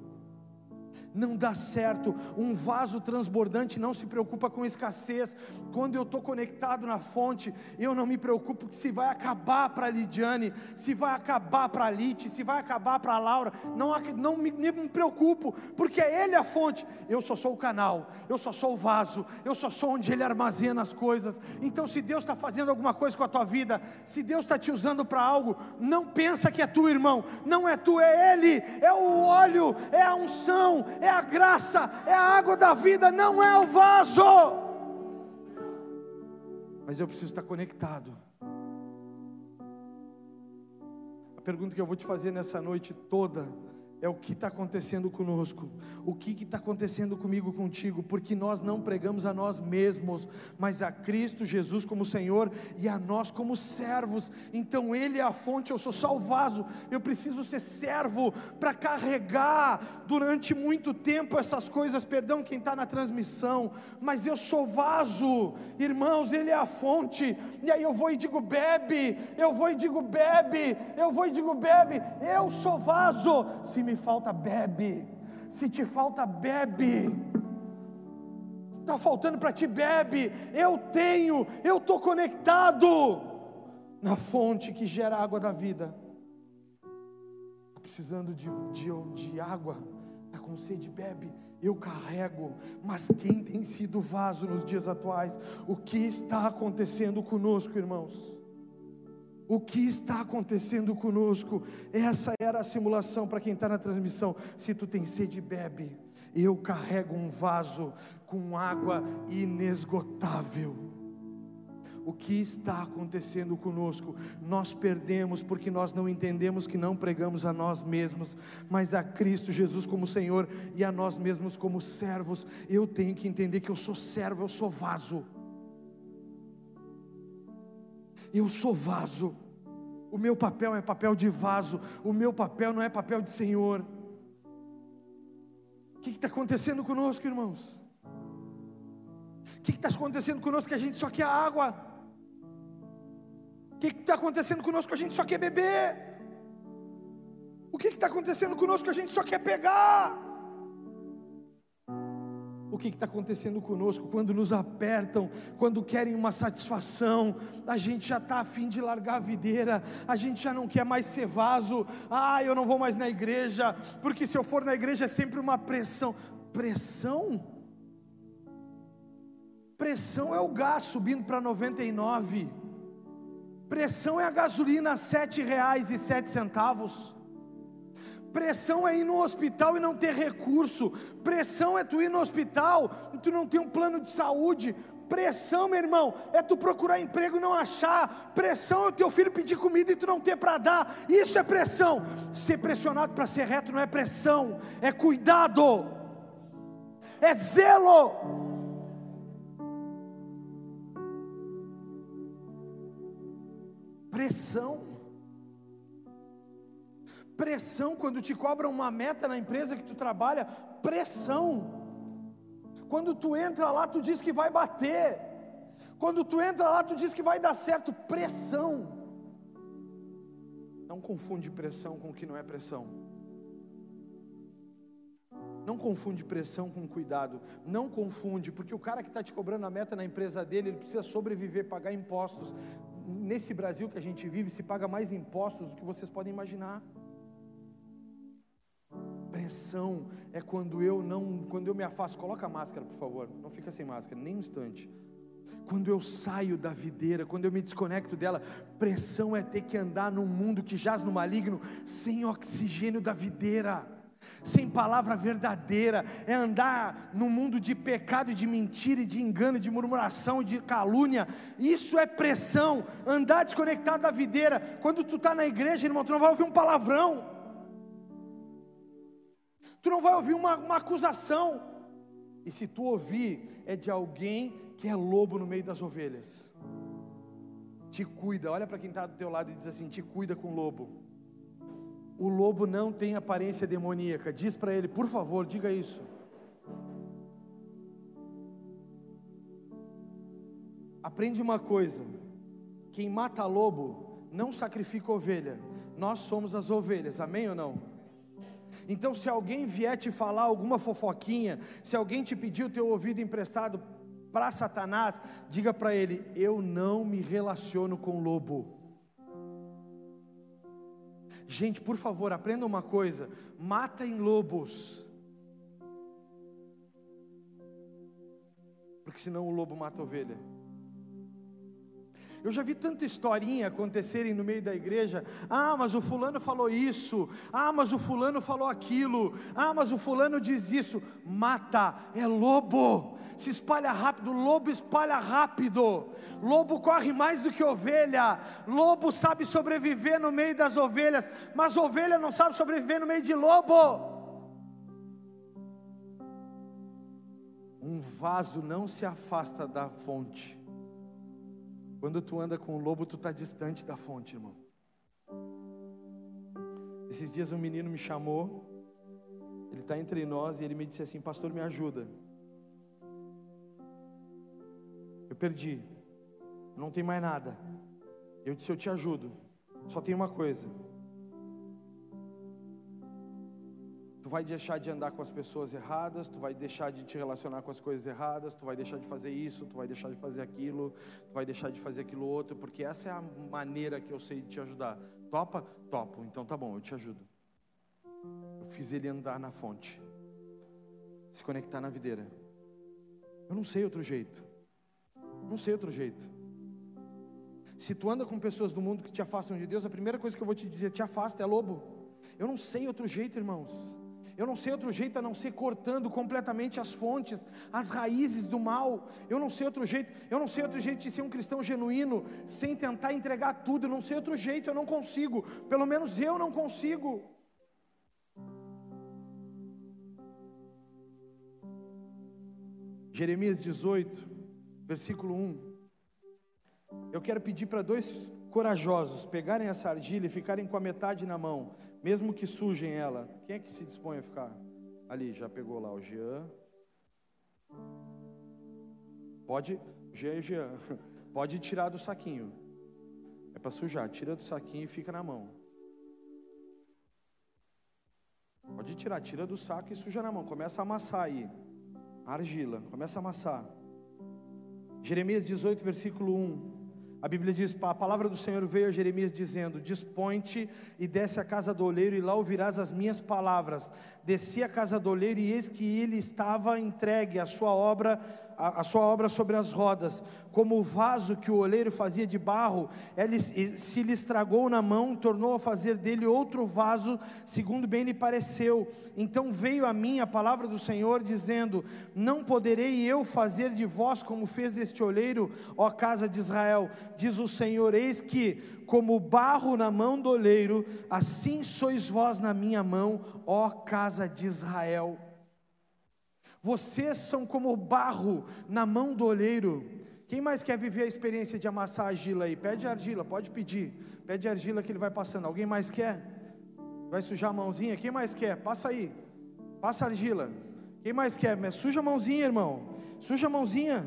não dá certo. Um vaso transbordante não se preocupa com escassez. Quando eu estou conectado na fonte, eu não me preocupo se vai acabar para Lidiane, se vai acabar para Lite, se vai acabar para Laura. Não, não me, me preocupo, porque é Ele a fonte. Eu só sou o canal, eu só sou o vaso, eu só sou onde Ele armazena as coisas. Então, se Deus está fazendo alguma coisa com a tua vida, se Deus está te usando para algo, não pensa que é tu, irmão. Não é tu, é Ele, é o óleo, é a unção, é a graça, é a água da vida, não é o vaso. Mas eu preciso estar conectado. A pergunta que eu vou te fazer nessa noite toda é o que está acontecendo conosco, o que está acontecendo comigo, contigo, porque nós não pregamos a nós mesmos, mas a Cristo Jesus como Senhor e a nós como servos. Então Ele é a fonte, eu sou só o vaso, eu preciso ser servo para carregar durante muito tempo essas coisas. Perdão quem está na transmissão, mas eu sou vaso, irmãos, Ele é a fonte, e aí eu vou e digo bebe, eu vou e digo bebe, eu vou e digo bebe, eu sou vaso. Se me me falta, bebe. Se te falta, bebe. Está faltando para ti, bebe. Eu tenho, eu estou conectado na fonte que gera a água da vida. Precisando de, de, de água, está com sede, bebe. Eu carrego, mas quem tem sido vaso nos dias atuais? O que está acontecendo conosco, irmãos? O que está acontecendo conosco. Essa era a simulação para quem está na transmissão. Se tu tem sede, bebe. Eu carrego um vaso com água inesgotável. O que está acontecendo conosco? Nós perdemos porque nós não entendemos que não pregamos a nós mesmos, mas a Cristo Jesus como Senhor e a nós mesmos como servos. Eu tenho que entender que eu sou servo, eu sou vaso. Eu sou vaso. O meu papel é papel de vaso. O meu papel não é papel de Senhor. O que está acontecendo conosco, irmãos? O que está acontecendo conosco que a gente só quer água? O que está acontecendo conosco que a gente só quer beber? O que está acontecendo conosco que a gente só quer pegar? Que está acontecendo conosco, quando nos apertam, quando querem uma satisfação, a gente já está afim de largar a videira, a gente já não quer mais ser vaso, ah, eu não vou mais na igreja, porque se eu for na igreja é sempre uma pressão. Pressão? Pressão é o gás subindo para 99. Pressão é a gasolina a sete reais e centavos. Pressão é ir no hospital e não ter recurso. Pressão é tu ir no hospital e tu não ter um plano de saúde. Pressão, meu irmão, é tu procurar emprego e não achar. Pressão é o teu filho pedir comida e tu não ter para dar. Isso é pressão. Ser pressionado para ser reto não é pressão, é cuidado, é zelo. Pressão. Pressão quando te cobram uma meta na empresa que tu trabalha, pressão. Quando tu entra lá, tu diz que vai bater. Quando tu entra lá, tu diz que vai dar certo. Pressão. Não confunde pressão com o que não é pressão. Não confunde pressão com cuidado. Não confunde, porque o cara que está te cobrando a meta na empresa dele, ele precisa sobreviver, pagar impostos. Nesse Brasil que a gente vive, se paga mais impostos do que vocês podem imaginar. Pressão é quando eu não, quando eu me afasto. Coloca a máscara, por favor. Não fica sem máscara, nem um instante. Quando eu saio da videira, quando eu me desconecto dela, pressão é ter que andar num mundo que jaz no maligno, sem oxigênio da videira, sem palavra verdadeira, é andar no mundo de pecado, de mentira, de engano, de murmuração, de calúnia. Isso é pressão. Andar desconectado da videira. Quando tu está na igreja, irmão, tu não vai ouvir um palavrão tu não vai ouvir uma, uma acusação. E se tu ouvir, é de alguém que é lobo no meio das ovelhas. Te cuida, olha para quem está do teu lado e diz assim: te cuida com o lobo. O lobo não tem aparência demoníaca. Diz para ele, por favor, diga isso. Aprende uma coisa: quem mata lobo não sacrifica ovelha. Nós somos as ovelhas, amém ou não? Então, se alguém vier te falar alguma fofoquinha, se alguém te pedir o teu ouvido emprestado para Satanás, diga para ele: Eu não me relaciono com lobo. Gente, por favor, aprenda uma coisa: matem lobos. Porque senão o lobo mata a ovelha. Eu já vi tanta historinha acontecerem no meio da igreja. Ah, mas o fulano falou isso. Ah, mas o fulano falou aquilo. Ah, mas o fulano diz isso. Mata, é lobo. Se espalha rápido, lobo espalha rápido. Lobo corre mais do que ovelha. Lobo sabe sobreviver no meio das ovelhas, mas ovelha não sabe sobreviver no meio de lobo. Um vaso não se afasta da fonte quando tu anda com o lobo, tu está distante da fonte, irmão. Esses dias um menino me chamou, ele está entre nós e ele me disse assim: Pastor, me ajuda. Eu perdi, não tem mais nada. Eu disse: Eu te ajudo, só tem uma coisa. Tu vai deixar de andar com as pessoas erradas, tu vai deixar de te relacionar com as coisas erradas, tu vai deixar de fazer isso, tu vai deixar de fazer aquilo, tu vai deixar de fazer aquilo outro, porque essa é a maneira que eu sei de te ajudar. Topa? Topo. Então tá bom, eu te ajudo. Eu fiz ele andar na fonte, se conectar na videira. Eu não sei outro jeito. Não sei outro jeito. Se tu anda com pessoas do mundo que te afastam de Deus, a primeira coisa que eu vou te dizer, te afasta, é lobo. Eu não sei outro jeito, irmãos. Eu não sei outro jeito a não ser cortando completamente as fontes, as raízes do mal. Eu não sei outro jeito, eu não sei outro jeito de ser um cristão genuíno sem tentar entregar tudo. Eu não sei outro jeito, eu não consigo. Pelo menos eu não consigo. Jeremias 18, versículo 1. Eu quero pedir para dois corajosos pegarem essa argila e ficarem com a metade na mão, mesmo que sujem ela. Quem é que se dispõe a ficar? Ali, já pegou lá o Jean. Pode, Jean e Jean, pode tirar do saquinho. É para sujar, tira do saquinho e fica na mão. Pode tirar, tira do saco e suja na mão. Começa a amassar aí. A argila, começa a amassar. Jeremias 18, versículo 1. A Bíblia diz: a palavra do Senhor veio a Jeremias dizendo: Dispõe-te e desce à casa do oleiro, e lá ouvirás as minhas palavras. Desci à casa do oleiro, e eis que ele estava entregue a sua obra a, a, sua obra sobre as rodas, como o vaso que o oleiro fazia de barro, ele, se lhe estragou na mão, tornou a fazer dele outro vaso, segundo bem lhe pareceu. Então veio a mim a palavra do Senhor, dizendo: Não poderei eu fazer de vós como fez este oleiro, ó casa de Israel, diz o Senhor: Eis que, como barro na mão do oleiro, assim sois vós na minha mão, ó casa de Israel. Vocês são como barro na mão do olheiro. Quem mais quer viver a experiência de amassar argila aí? Pede argila, pode pedir. Pede argila que ele vai passando. Alguém mais quer? Vai sujar a mãozinha? Quem mais quer? Passa aí. Passa argila. Quem mais quer? Suja a mãozinha, irmão. Suja a mãozinha.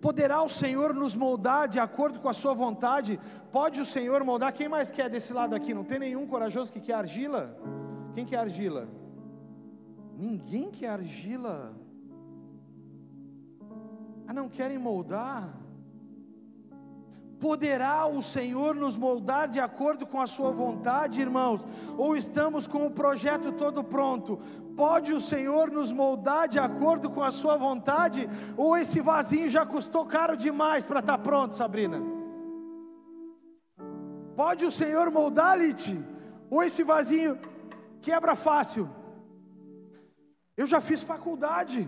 Poderá o Senhor nos moldar de acordo com a sua vontade? Pode o Senhor moldar? Quem mais quer desse lado aqui? Não tem nenhum corajoso que quer argila? Quem quer argila? Ninguém quer argila. Ah, não querem moldar? Poderá o Senhor nos moldar de acordo com a Sua vontade, irmãos? Ou estamos com o projeto todo pronto? Pode o Senhor nos moldar de acordo com a Sua vontade? Ou esse vasinho já custou caro demais para estar tá pronto, Sabrina? Pode o Senhor moldar, Lite? Ou esse vasinho quebra fácil? Eu já fiz faculdade.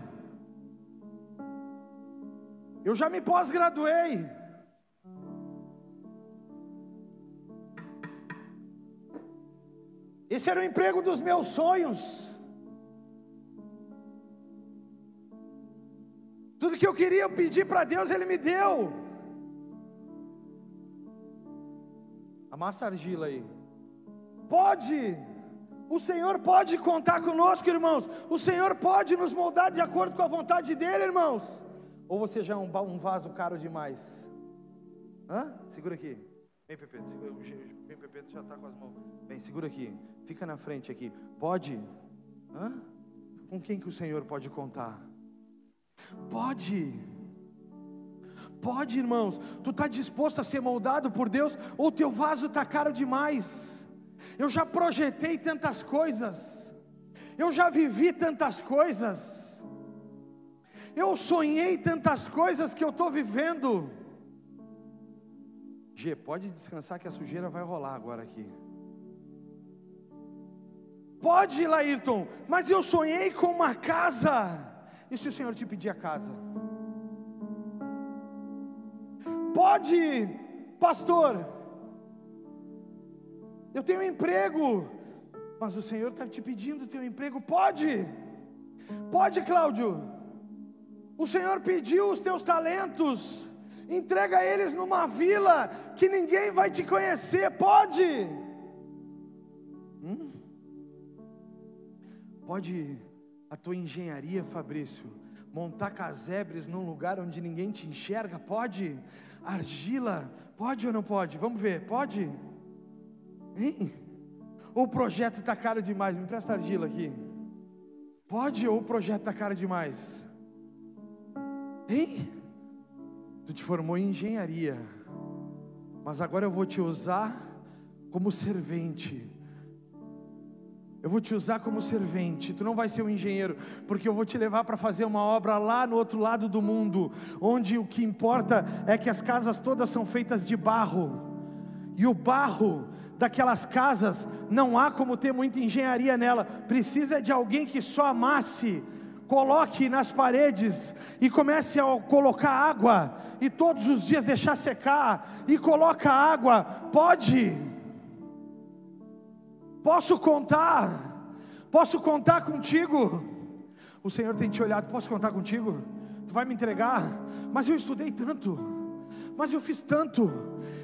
Eu já me pós-graduei. Esse era o emprego dos meus sonhos. Tudo que eu queria eu pedi para Deus, Ele me deu. Amassa argila aí. Pode. O Senhor pode contar conosco, irmãos. O Senhor pode nos moldar de acordo com a vontade dEle, irmãos. Ou você já é um, vaso caro demais? Hã? Segura aqui. Vem, Pepe. Vem, Pepe, já está com as mãos. Vem, segura aqui. Fica na frente aqui. Pode? Hã? Com quem que o Senhor pode contar? Pode. Pode, irmãos. Tu está disposto a ser moldado por Deus? Ou teu vaso está caro demais? Eu já projetei tantas coisas, eu já vivi tantas coisas, eu sonhei tantas coisas que eu estou vivendo. G, pode descansar que a sujeira vai rolar agora aqui. Pode, Laírton, mas eu sonhei com uma casa. E se o Senhor te pedir a casa? Pode, pastor, eu tenho um emprego, mas o Senhor está te pedindo o teu emprego. Pode, pode, Cláudio. O Senhor pediu os teus talentos, entrega eles numa vila que ninguém vai te conhecer. Pode, hum? pode a tua engenharia, Fabrício, montar casebres num lugar onde ninguém te enxerga. Pode, argila, pode ou não pode? Vamos ver, pode. Hein? Ou o projeto está caro demais? Me empresta argila aqui. Pode ou o projeto está caro demais? Hein? Tu te formou em engenharia, mas agora eu vou te usar como servente. Eu vou te usar como servente. Tu não vai ser um engenheiro, porque eu vou te levar para fazer uma obra lá no outro lado do mundo, onde o que importa é que as casas todas são feitas de barro. E o barro daquelas casas, não há como ter muita engenharia nela, precisa de alguém que só amasse, coloque nas paredes e comece a colocar água e todos os dias deixar secar e coloca água, pode. Posso contar? Posso contar contigo? O Senhor tem te olhado, posso contar contigo? Tu vai me entregar? Mas eu estudei tanto mas eu fiz tanto.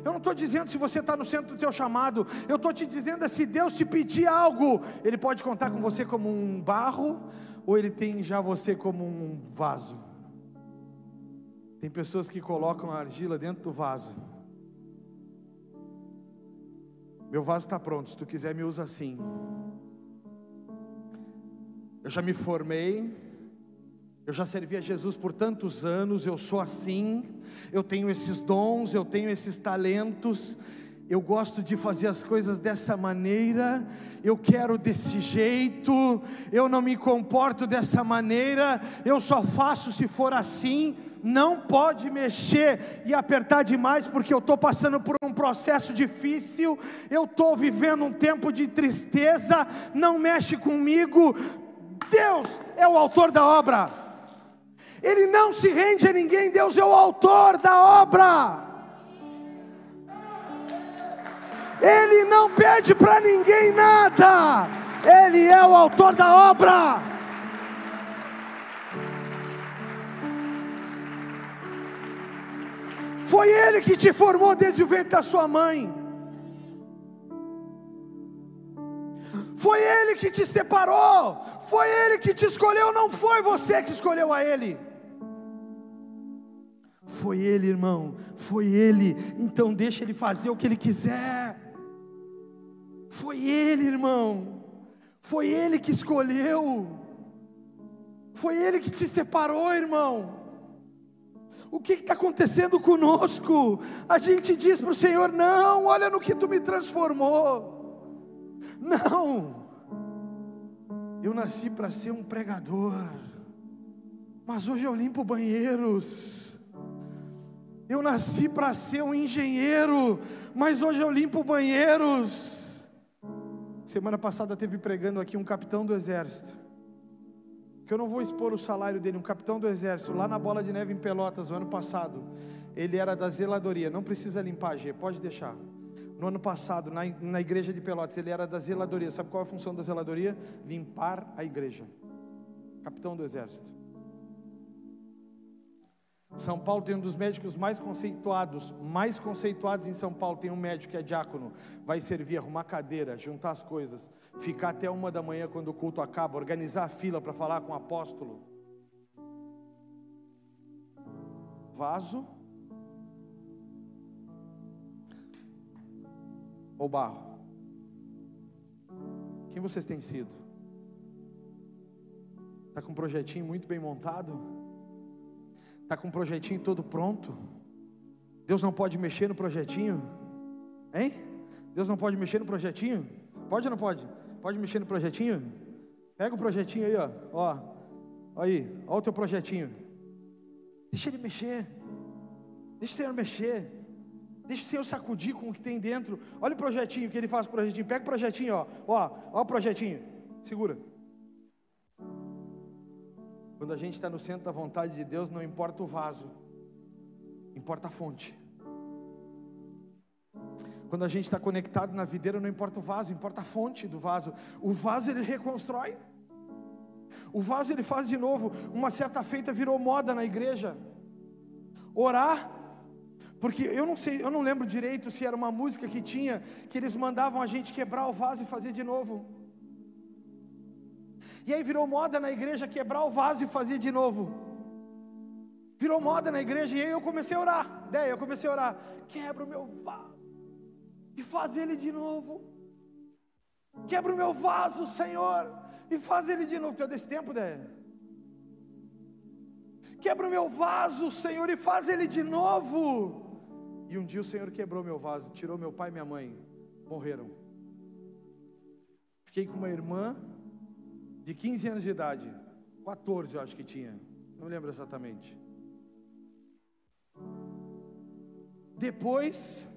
Eu não estou dizendo se você está no centro do teu chamado, eu estou te dizendo é se Deus te pedir algo, Ele pode contar com você como um barro, ou Ele tem já você como um vaso. Tem pessoas que colocam a argila dentro do vaso. Meu vaso está pronto, se tu quiser me usa assim. Eu já me formei, eu já servi a Jesus por tantos anos, eu sou assim, eu tenho esses dons, eu tenho esses talentos, eu gosto de fazer as coisas dessa maneira, eu quero desse jeito, eu não me comporto dessa maneira, eu só faço se for assim. Não pode mexer e apertar demais, porque eu estou passando por um processo difícil, eu estou vivendo um tempo de tristeza. Não mexe comigo. Deus é o autor da obra, Ele não se rende a ninguém, Deus é o autor da obra. Ele não pede para ninguém nada, Ele é o autor da obra. Foi Ele que te formou desde o ventre da sua mãe. Foi Ele que te separou. Foi Ele que te escolheu. Não foi você que escolheu a Ele. Foi Ele, irmão. Foi Ele. Então deixa Ele fazer o que Ele quiser. Foi Ele, irmão. Foi Ele que escolheu. Foi Ele que te separou, irmão. O que está acontecendo conosco? A gente diz para o Senhor: Não, olha no que tu me transformou. Não, eu nasci para ser um pregador, mas hoje eu limpo banheiros. Eu nasci para ser um engenheiro, mas hoje eu limpo banheiros. Semana passada teve pregando aqui um capitão do exército. Que eu não vou expor o salário dele, um capitão do exército, lá na Bola de Neve em Pelotas, no ano passado. Ele era da zeladoria, não precisa limpar, G, pode deixar. No ano passado, na, na igreja de Pelotas, ele era da zeladoria. Sabe qual é a função da zeladoria? Limpar a igreja. Capitão do exército. São Paulo tem um dos médicos mais conceituados, mais conceituados em São Paulo. Tem um médico que é diácono, vai servir, arrumar cadeira, juntar as coisas, ficar até uma da manhã quando o culto acaba, organizar a fila para falar com o apóstolo. Vaso ou barro? Quem vocês têm sido? Está com um projetinho muito bem montado? Está com o projetinho todo pronto? Deus não pode mexer no projetinho? Hein? Deus não pode mexer no projetinho? Pode ou não pode? Pode mexer no projetinho? Pega o projetinho aí, ó. Ó. Aí, ó o teu projetinho. Deixa ele mexer. Deixa o Senhor mexer. Deixa o Senhor sacudir com o que tem dentro. Olha o projetinho que ele faz o projetinho. Pega o projetinho, ó. Ó, ó o projetinho. Segura. Quando a gente está no centro da vontade de Deus, não importa o vaso, importa a fonte. Quando a gente está conectado na videira, não importa o vaso, importa a fonte do vaso. O vaso ele reconstrói. O vaso ele faz de novo. Uma certa feita virou moda na igreja. Orar, porque eu não sei, eu não lembro direito se era uma música que tinha que eles mandavam a gente quebrar o vaso e fazer de novo. E aí virou moda na igreja quebrar o vaso e fazer de novo. Virou moda na igreja e aí eu comecei a orar. Daí eu comecei a orar. Quebra o meu vaso e faz ele de novo. Quebra o meu vaso, Senhor, e faz ele de novo. Tu é desse tempo, Dé? Quebra o meu vaso, Senhor, e faz ele de novo. E um dia o Senhor quebrou meu vaso, tirou meu pai e minha mãe, morreram. Fiquei com uma irmã de 15 anos de idade, 14 eu acho que tinha, não lembro exatamente. Depois,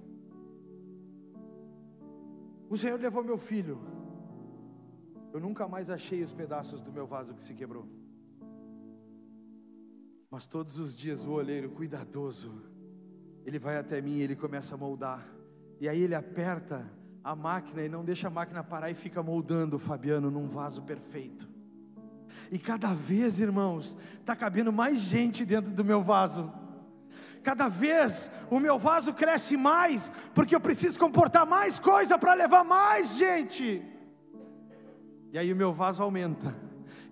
o Senhor levou meu filho. Eu nunca mais achei os pedaços do meu vaso que se quebrou. Mas todos os dias o olheiro cuidadoso, ele vai até mim e ele começa a moldar. E aí ele aperta a máquina e não deixa a máquina parar e fica moldando Fabiano num vaso perfeito. E cada vez, irmãos, está cabendo mais gente dentro do meu vaso. Cada vez o meu vaso cresce mais, porque eu preciso comportar mais coisa para levar mais gente. E aí o meu vaso aumenta.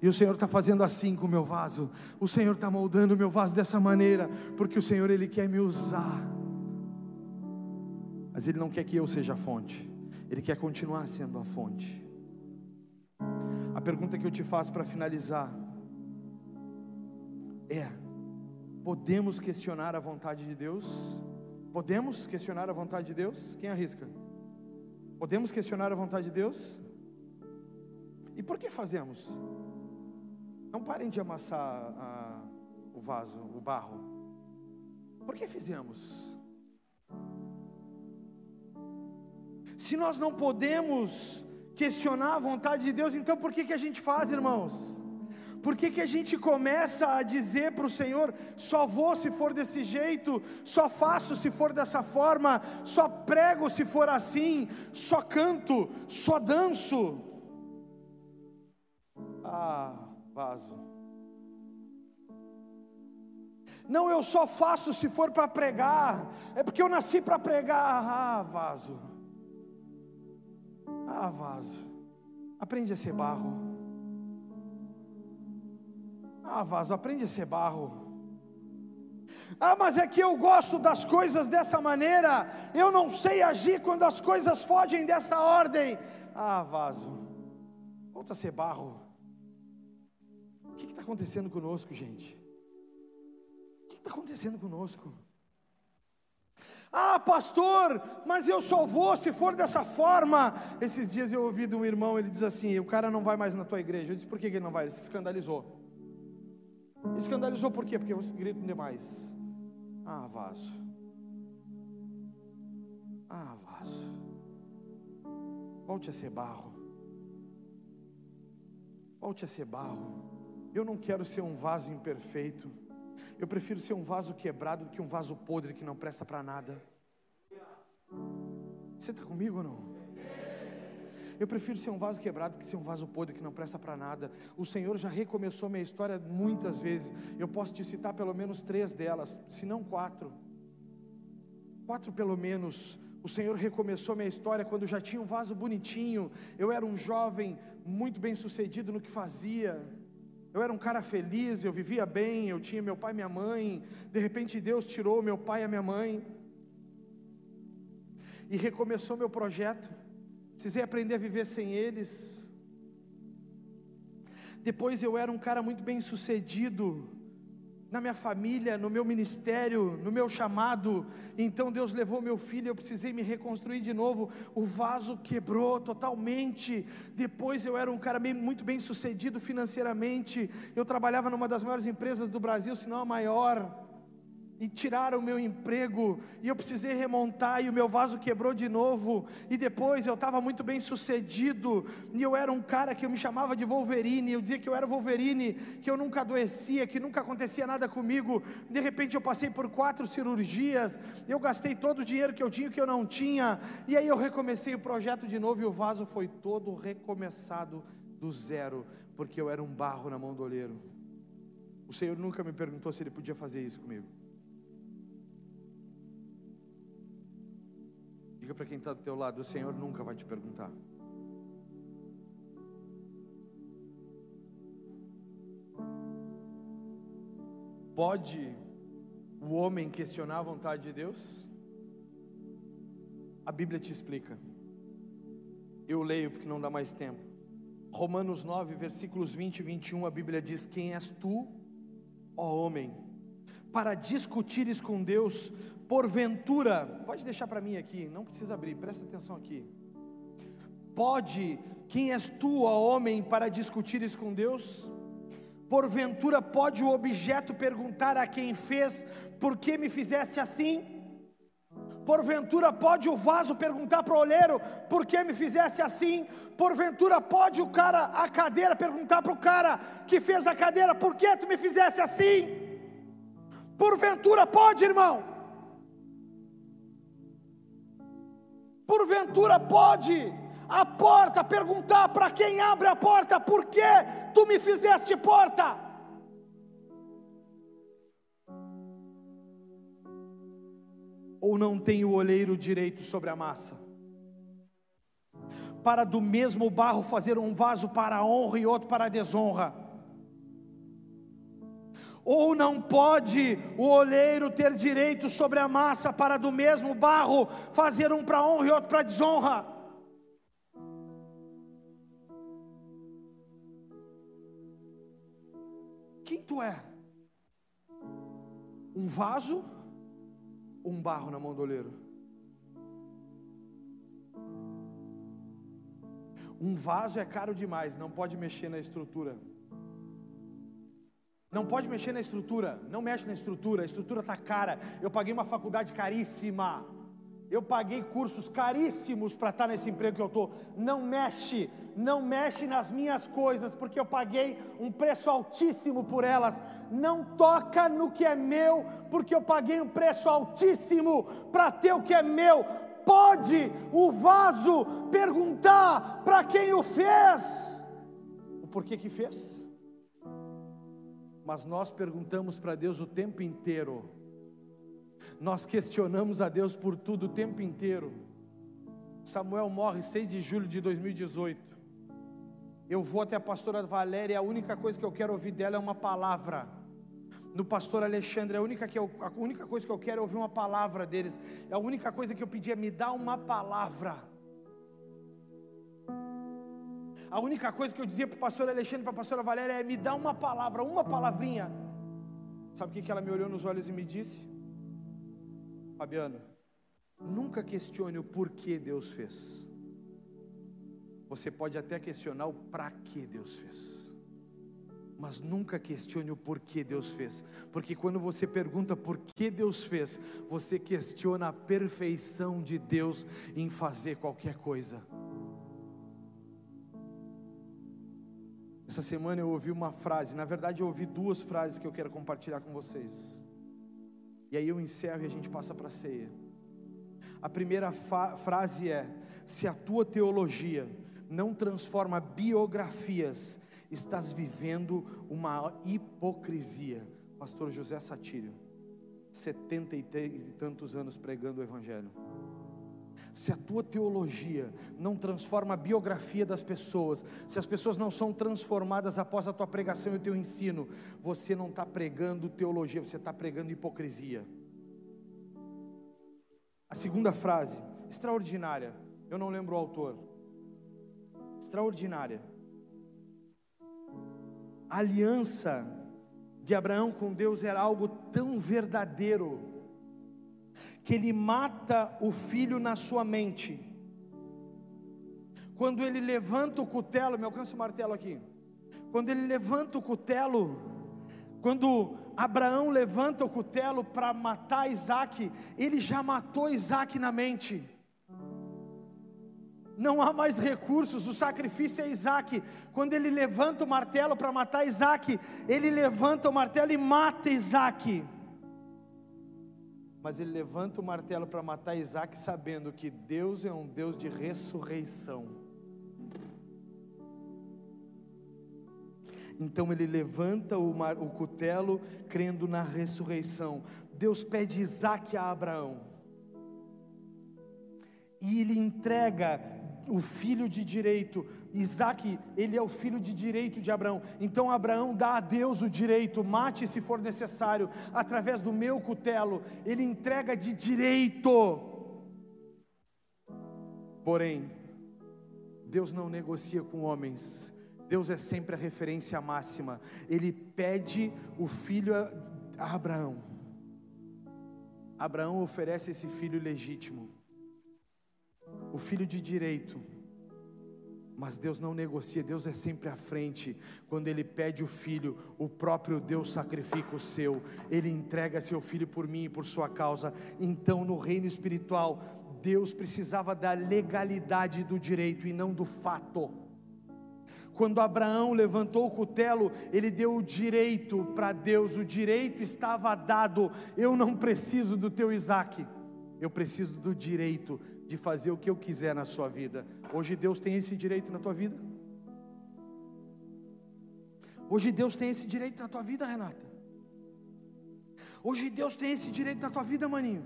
E o Senhor está fazendo assim com o meu vaso. O Senhor está moldando o meu vaso dessa maneira, porque o Senhor Ele quer me usar. Mas Ele não quer que eu seja a fonte. Ele quer continuar sendo a fonte. A pergunta que eu te faço para finalizar é: podemos questionar a vontade de Deus? Podemos questionar a vontade de Deus? Quem arrisca? Podemos questionar a vontade de Deus? E por que fazemos? Não parem de amassar a, o vaso, o barro. Por que fizemos? Se nós não podemos questionar a vontade de Deus, então por que, que a gente faz, irmãos? Por que, que a gente começa a dizer para o Senhor: só vou se for desse jeito, só faço se for dessa forma, só prego se for assim, só canto, só danço? Ah, vaso. Não, eu só faço se for para pregar, é porque eu nasci para pregar. Ah, vaso. Ah, vaso. Aprende a ser barro. Ah, vaso, aprende a ser barro. Ah, mas é que eu gosto das coisas dessa maneira. Eu não sei agir quando as coisas fogem dessa ordem. Ah, vaso, volta a ser barro. O que está acontecendo conosco, gente? O que está acontecendo conosco? Ah, pastor, mas eu só vou se for dessa forma. Esses dias eu ouvi de um irmão, ele diz assim: o cara não vai mais na tua igreja. Eu disse: por que ele não vai? Ele se escandalizou. Escandalizou por quê? Porque eu grito demais. Ah, vaso. Ah, vaso. Volte a ser barro. Volte a ser barro. Eu não quero ser um vaso imperfeito. Eu prefiro ser um vaso quebrado do que um vaso podre que não presta para nada. Você está comigo ou não? Eu prefiro ser um vaso quebrado do que ser um vaso podre que não presta para nada. O Senhor já recomeçou minha história muitas vezes. Eu posso te citar pelo menos três delas, se não quatro. Quatro pelo menos. O Senhor recomeçou minha história quando já tinha um vaso bonitinho. Eu era um jovem muito bem sucedido no que fazia eu era um cara feliz, eu vivia bem, eu tinha meu pai e minha mãe. De repente Deus tirou meu pai e minha mãe. E recomeçou meu projeto. Precisei aprender a viver sem eles. Depois eu era um cara muito bem sucedido na minha família, no meu ministério, no meu chamado. Então Deus levou meu filho, eu precisei me reconstruir de novo. O vaso quebrou totalmente. Depois eu era um cara bem, muito bem sucedido financeiramente. Eu trabalhava numa das maiores empresas do Brasil, se não a maior e tiraram o meu emprego, e eu precisei remontar, e o meu vaso quebrou de novo, e depois eu estava muito bem sucedido, e eu era um cara que eu me chamava de Wolverine, eu dizia que eu era Wolverine, que eu nunca adoecia, que nunca acontecia nada comigo, de repente eu passei por quatro cirurgias, eu gastei todo o dinheiro que eu tinha, que eu não tinha, e aí eu recomecei o projeto de novo, e o vaso foi todo recomeçado do zero, porque eu era um barro na mão do oleiro, o Senhor nunca me perguntou se Ele podia fazer isso comigo, Diga para quem está do teu lado, o Senhor nunca vai te perguntar. Pode o homem questionar a vontade de Deus? A Bíblia te explica. Eu leio porque não dá mais tempo. Romanos 9, versículos 20 e 21, a Bíblia diz: Quem és tu, ó homem, para discutires com Deus porventura, pode deixar para mim aqui, não precisa abrir, presta atenção aqui. Pode, quem és tu, ó homem, para discutires com Deus? Porventura pode o objeto perguntar a quem fez, por que me fizeste assim? Porventura pode o vaso perguntar para o olheiro, por que me fizeste assim? Porventura pode o cara, a cadeira, perguntar para o cara que fez a cadeira, por que tu me fizeste assim? Porventura pode, irmão. Porventura pode a porta perguntar para quem abre a porta: por que tu me fizeste porta? Ou não tem o olheiro direito sobre a massa? Para do mesmo barro fazer um vaso para a honra e outro para a desonra ou não pode o olheiro ter direito sobre a massa para do mesmo barro fazer um para honra e outro para desonra? Quem tu é? Um vaso um barro na mão do oleiro? Um vaso é caro demais, não pode mexer na estrutura. Não pode mexer na estrutura, não mexe na estrutura, a estrutura está cara. Eu paguei uma faculdade caríssima, eu paguei cursos caríssimos para estar tá nesse emprego que eu estou. Não mexe, não mexe nas minhas coisas, porque eu paguei um preço altíssimo por elas. Não toca no que é meu, porque eu paguei um preço altíssimo para ter o que é meu. Pode o vaso perguntar para quem o fez, o porquê que fez mas nós perguntamos para Deus o tempo inteiro, nós questionamos a Deus por tudo o tempo inteiro. Samuel morre 6 de julho de 2018. Eu vou até a pastora Valéria, a única coisa que eu quero ouvir dela é uma palavra. No pastor Alexandre, a única, que eu, a única coisa que eu quero é ouvir uma palavra deles. A única coisa que eu pedi é me dar uma palavra. A única coisa que eu dizia para o pastor Alexandre, para a pastora Valéria é: me dá uma palavra, uma palavrinha. Sabe o que, que ela me olhou nos olhos e me disse? Fabiano, nunca questione o porquê Deus fez. Você pode até questionar o para que Deus fez. Mas nunca questione o porquê Deus fez, porque quando você pergunta por que Deus fez, você questiona a perfeição de Deus em fazer qualquer coisa. Essa semana eu ouvi uma frase, na verdade eu ouvi duas frases que eu quero compartilhar com vocês. E aí eu encerro e a gente passa para a ceia. A primeira frase é: se a tua teologia não transforma biografias, estás vivendo uma hipocrisia. Pastor José Satírio, setenta e tantos anos pregando o Evangelho se a tua teologia não transforma a biografia das pessoas, se as pessoas não são transformadas após a tua pregação e o teu ensino, você não está pregando teologia, você está pregando hipocrisia. A segunda frase, extraordinária, eu não lembro o autor. Extraordinária. A aliança de Abraão com Deus era algo tão verdadeiro que ele mata o filho na sua mente. Quando ele levanta o cutelo, me alcança o martelo aqui. Quando ele levanta o cutelo, quando Abraão levanta o cutelo para matar Isaac, ele já matou Isaac na mente. Não há mais recursos, o sacrifício é Isaac. Quando ele levanta o martelo para matar Isaac, ele levanta o martelo e mata Isaac mas ele levanta o martelo para matar Isaac, sabendo que Deus é um Deus de ressurreição. Então ele levanta o, mar, o cutelo, crendo na ressurreição. Deus pede Isaac a Abraão, e ele entrega o filho de direito. Isaac, ele é o filho de direito de Abraão. Então Abraão dá a Deus o direito, mate se for necessário, através do meu cutelo, ele entrega de direito. Porém, Deus não negocia com homens. Deus é sempre a referência máxima. Ele pede o filho a Abraão. Abraão oferece esse filho legítimo o filho de direito. Mas Deus não negocia, Deus é sempre à frente. Quando Ele pede o filho, o próprio Deus sacrifica o seu, Ele entrega seu filho por mim e por sua causa. Então, no reino espiritual, Deus precisava da legalidade do direito e não do fato. Quando Abraão levantou o cutelo, ele deu o direito para Deus, o direito estava dado. Eu não preciso do teu Isaac, eu preciso do direito de fazer o que eu quiser na sua vida. Hoje Deus tem esse direito na tua vida? Hoje Deus tem esse direito na tua vida, Renata? Hoje Deus tem esse direito na tua vida, maninho?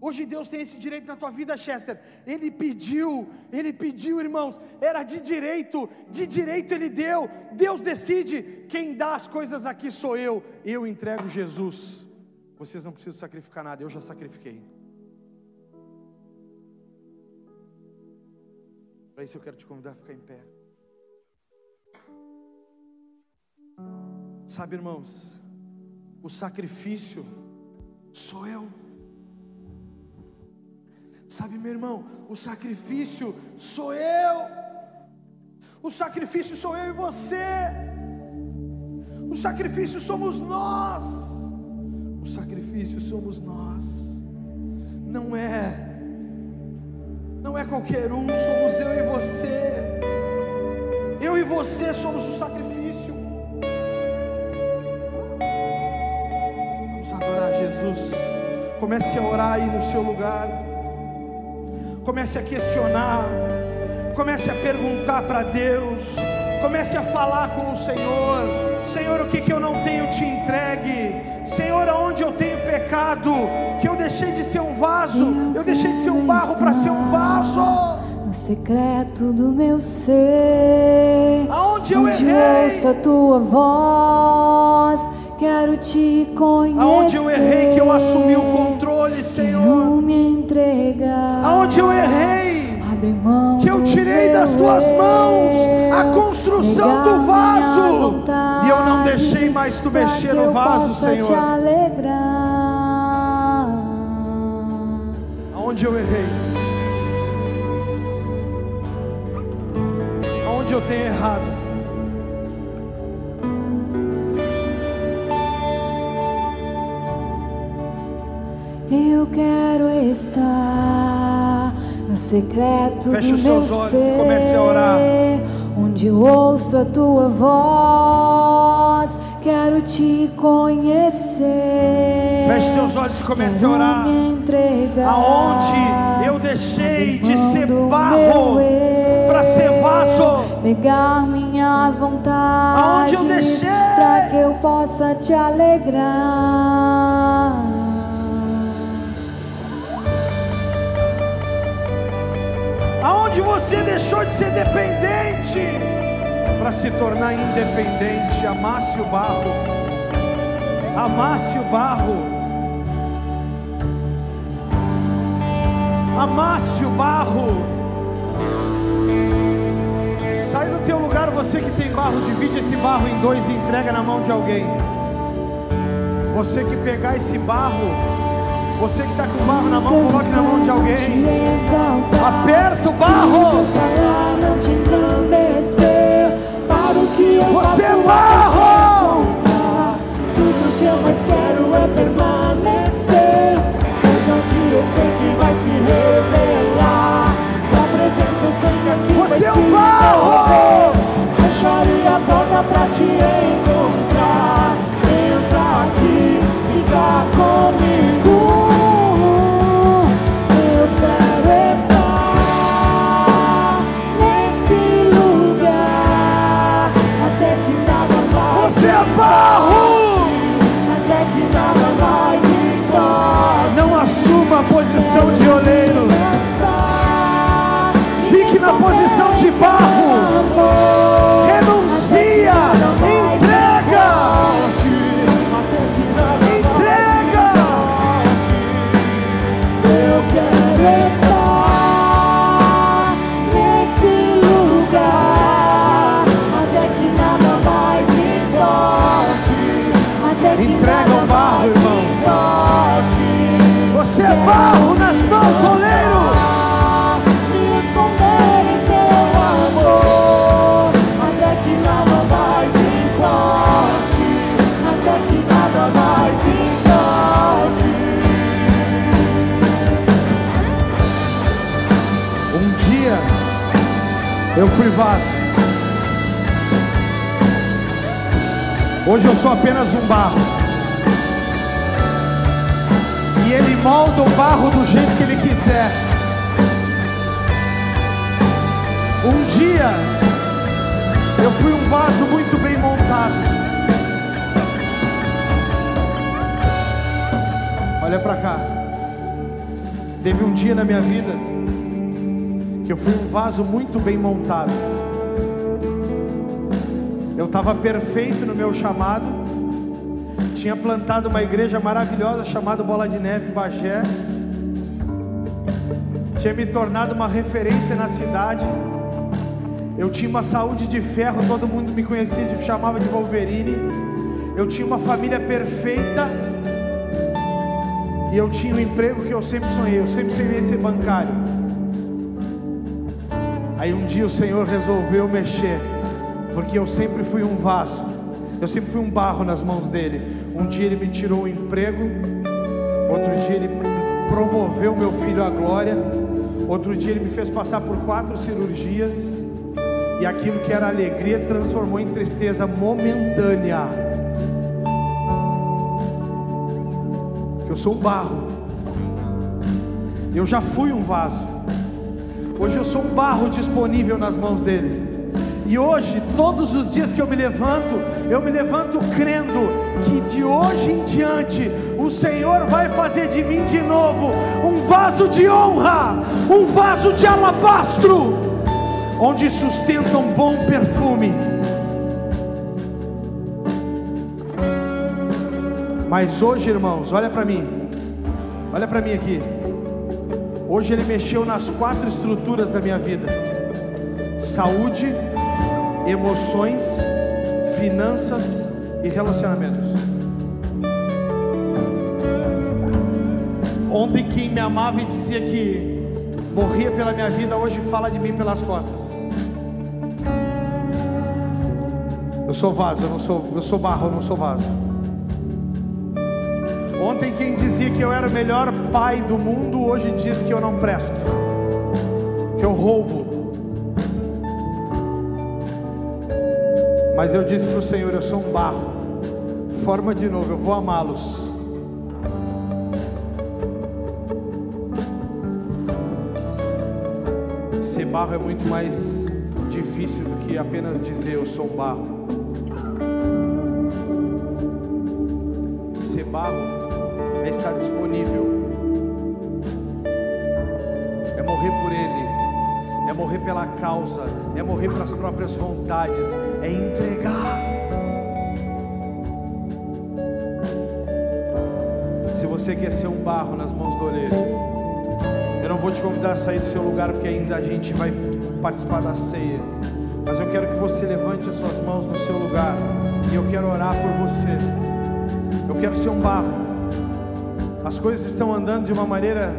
Hoje Deus tem esse direito na tua vida, Chester. Ele pediu, ele pediu, irmãos, era de direito, de direito ele deu. Deus decide, quem dá as coisas aqui sou eu. Eu entrego Jesus. Vocês não precisam sacrificar nada, eu já sacrifiquei. Para isso eu quero te convidar a ficar em pé. Sabe, irmãos, o sacrifício sou eu. Sabe, meu irmão, o sacrifício sou eu. O sacrifício sou eu e você. O sacrifício somos nós. O sacrifício somos nós. Não é não é qualquer um, somos eu e você. Eu e você somos o sacrifício. Vamos adorar Jesus. Comece a orar aí no seu lugar. Comece a questionar. Comece a perguntar para Deus. Comece a falar com o Senhor. Senhor, o que, que eu não tenho te entregue? Senhor, aonde eu tenho pecado? Que eu deixei de ser um vaso. Eu deixei de ser um barro para ser um vaso. No secreto do meu ser, aonde eu onde errei? ouço a tua voz, quero te conhecer. Aonde eu errei que eu assumi o controle, Senhor? Quero me entregar. Aonde eu errei? Que eu tirei das tuas mãos a construção do vaso e eu não deixei mais tu mexer no vaso, Senhor. Aonde eu errei? Aonde eu tenho errado? Eu quero estar no secreto Feche do os seus olhos e comece a orar. Onde ouço a tua voz. Quero te conhecer. Feche seus olhos e comece a orar. Aonde eu deixei de ser barro para ser vaso? Negar minhas vontades. Aonde eu deixei? Para que eu possa te alegrar. Aonde você deixou de ser dependente para se tornar independente? Amasse o barro, amasse o barro, amasse o barro. Sai do teu lugar, você que tem barro, divide esse barro em dois e entrega na mão de alguém. Você que pegar esse barro, você que está com o barro na mão, coloque na mão de alguém. Aperta o barro. Você é barro. Tudo que eu mais quero é permanecer. Pois aqui eu sei que vai se revelar. Tua presença eu sei que aqui Você é vai um se barro. Fecharia a porta pra te encontrar. Eu fui vaso. Hoje eu sou apenas um barro. E ele molda o barro do jeito que ele quiser. Um dia eu fui um vaso muito bem montado. Olha pra cá. Teve um dia na minha vida que eu fui um vaso muito bem montado. Eu estava perfeito no meu chamado. Tinha plantado uma igreja maravilhosa chamada Bola de Neve em Bagé. Tinha me tornado uma referência na cidade. Eu tinha uma saúde de ferro, todo mundo me conhecia, me chamava de Wolverine. Eu tinha uma família perfeita. E eu tinha um emprego que eu sempre sonhei, eu sempre sonhei ser bancário. Aí um dia o Senhor resolveu mexer, porque eu sempre fui um vaso, eu sempre fui um barro nas mãos dele. Um dia ele me tirou o emprego, outro dia ele promoveu meu filho à glória, outro dia ele me fez passar por quatro cirurgias, e aquilo que era alegria transformou em tristeza momentânea. Eu sou um barro. Eu já fui um vaso. Hoje eu sou um barro disponível nas mãos dele. E hoje, todos os dias que eu me levanto, eu me levanto crendo que de hoje em diante o Senhor vai fazer de mim de novo um vaso de honra, um vaso de alabastro, onde sustenta um bom perfume. Mas hoje, irmãos, olha para mim. Olha para mim aqui. Hoje ele mexeu nas quatro estruturas da minha vida: saúde, emoções, finanças e relacionamentos. Ontem quem me amava e dizia que morria pela minha vida, hoje fala de mim pelas costas. Eu sou vaso, eu não sou, eu sou barro, eu não sou vaso. Ontem quem dizia que eu era o melhor pai do mundo, hoje diz que eu não presto, que eu roubo. Mas eu disse para o Senhor: eu sou um barro, forma de novo, eu vou amá-los. Ser barro é muito mais difícil do que apenas dizer eu sou um barro. É morrer para as próprias vontades, é entregar. Se você quer ser um barro nas mãos do oleiro, eu não vou te convidar a sair do seu lugar, porque ainda a gente vai participar da ceia. Mas eu quero que você levante as suas mãos no seu lugar. E eu quero orar por você. Eu quero ser um barro as coisas estão andando de uma maneira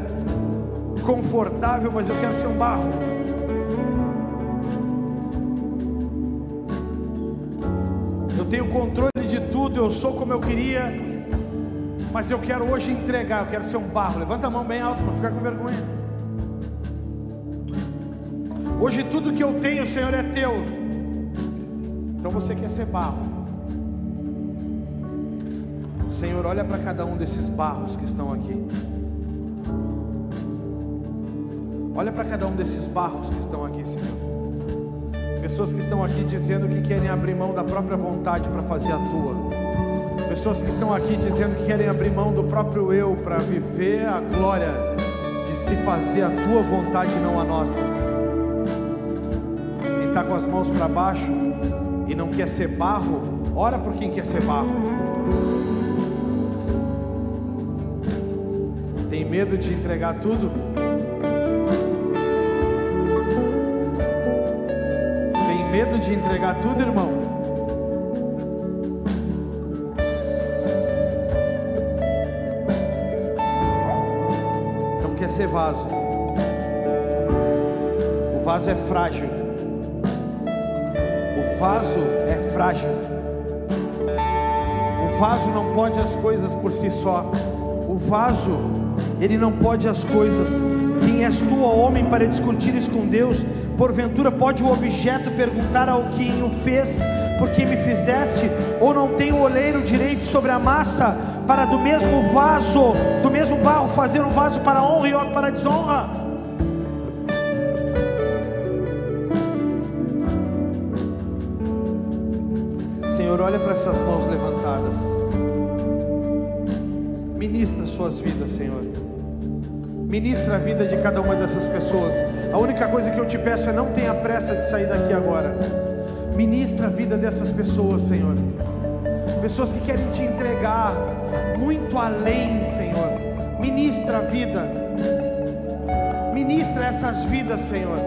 confortável, mas eu quero ser um barro. Eu sou como eu queria, mas eu quero hoje entregar, eu quero ser um barro. Levanta a mão bem alto para ficar com vergonha. Hoje tudo que eu tenho, Senhor, é teu. Então você quer ser barro. Senhor, olha para cada um desses barros que estão aqui. Olha para cada um desses barros que estão aqui, Senhor. Pessoas que estão aqui dizendo que querem abrir mão da própria vontade para fazer a tua. Pessoas que estão aqui dizendo que querem abrir mão do próprio eu para viver a glória de se fazer a tua vontade, não a nossa. Quem está com as mãos para baixo e não quer ser barro, ora por quem quer ser barro. Tem medo de entregar tudo? Tem medo de entregar tudo, irmão? Ser vaso. O vaso é frágil. O vaso é frágil. O vaso não pode as coisas por si só. O vaso ele não pode as coisas. Quem és tu, homem, para discutires com Deus? Porventura pode o objeto perguntar ao quem o fez, por que me fizeste? Ou não tem o oleiro direito sobre a massa, para do mesmo vaso, do mesmo barro, fazer um vaso para honra e outro para desonra? Senhor, olha para essas mãos levantadas. Ministra suas vidas, Senhor. Ministra a vida de cada uma dessas pessoas. A única coisa que eu te peço é não tenha pressa de sair daqui agora. Ministra a vida dessas pessoas, Senhor. Pessoas que querem te muito além, Senhor. Ministra a vida. Ministra essas vidas, Senhor.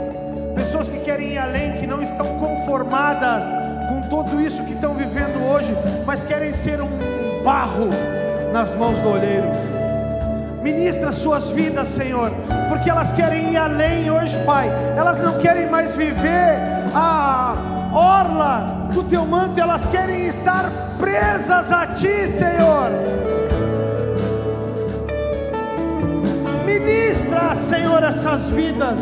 Pessoas que querem ir além, que não estão conformadas com tudo isso que estão vivendo hoje, mas querem ser um barro nas mãos do olheiro Ministra suas vidas, Senhor, porque elas querem ir além hoje, Pai. Elas não querem mais viver a orla do teu manto, elas querem estar presas a ti, Senhor. Ministra, Senhor, essas vidas.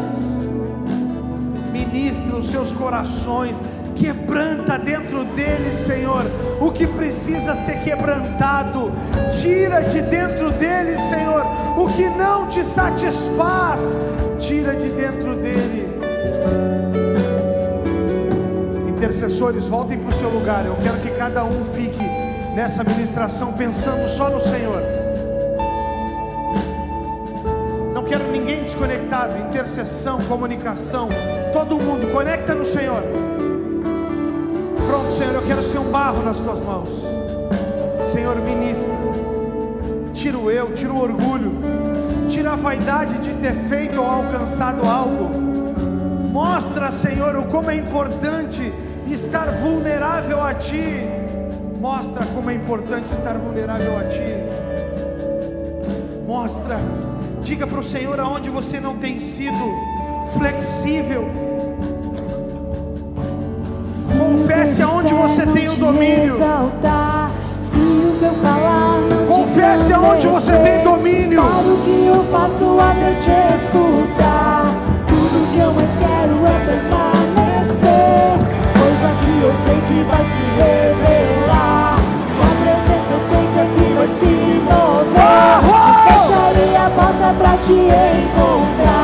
Ministra os seus corações quebranta dentro deles, Senhor, o que precisa ser quebrantado, tira de dentro deles, Senhor, o que não te satisfaz, tira de Intercessores, voltem para o seu lugar, eu quero que cada um fique nessa ministração pensando só no Senhor. Não quero ninguém desconectado, intercessão, comunicação, todo mundo, conecta no Senhor. Pronto, Senhor, eu quero ser um barro nas tuas mãos. Senhor, ministra. Tira o eu, tira o orgulho, tira a vaidade de ter feito ou alcançado algo. Mostra, Senhor, o como é importante estar vulnerável a Ti. Mostra como é importante estar vulnerável a Ti. Mostra, diga para o Senhor aonde você não tem sido flexível Confesse aonde você tem o domínio. Confesse aonde você tem domínio. Para o que eu faço até te escutar. Tudo que eu mais quero é. Que eu sei que vai se revelar. Com presença eu sei que aqui vai se mover. Fecharei a porta pra te encontrar.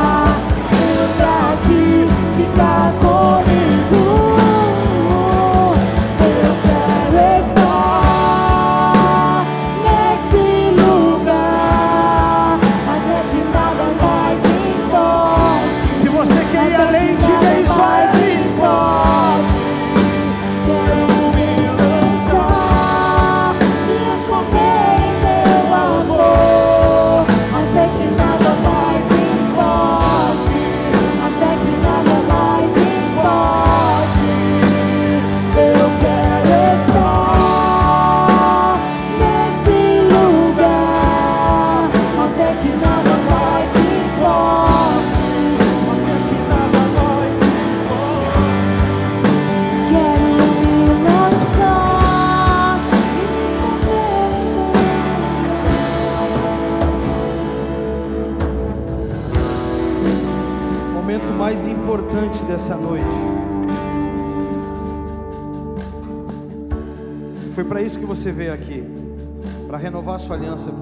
Você veio aqui para renovar sua aliança.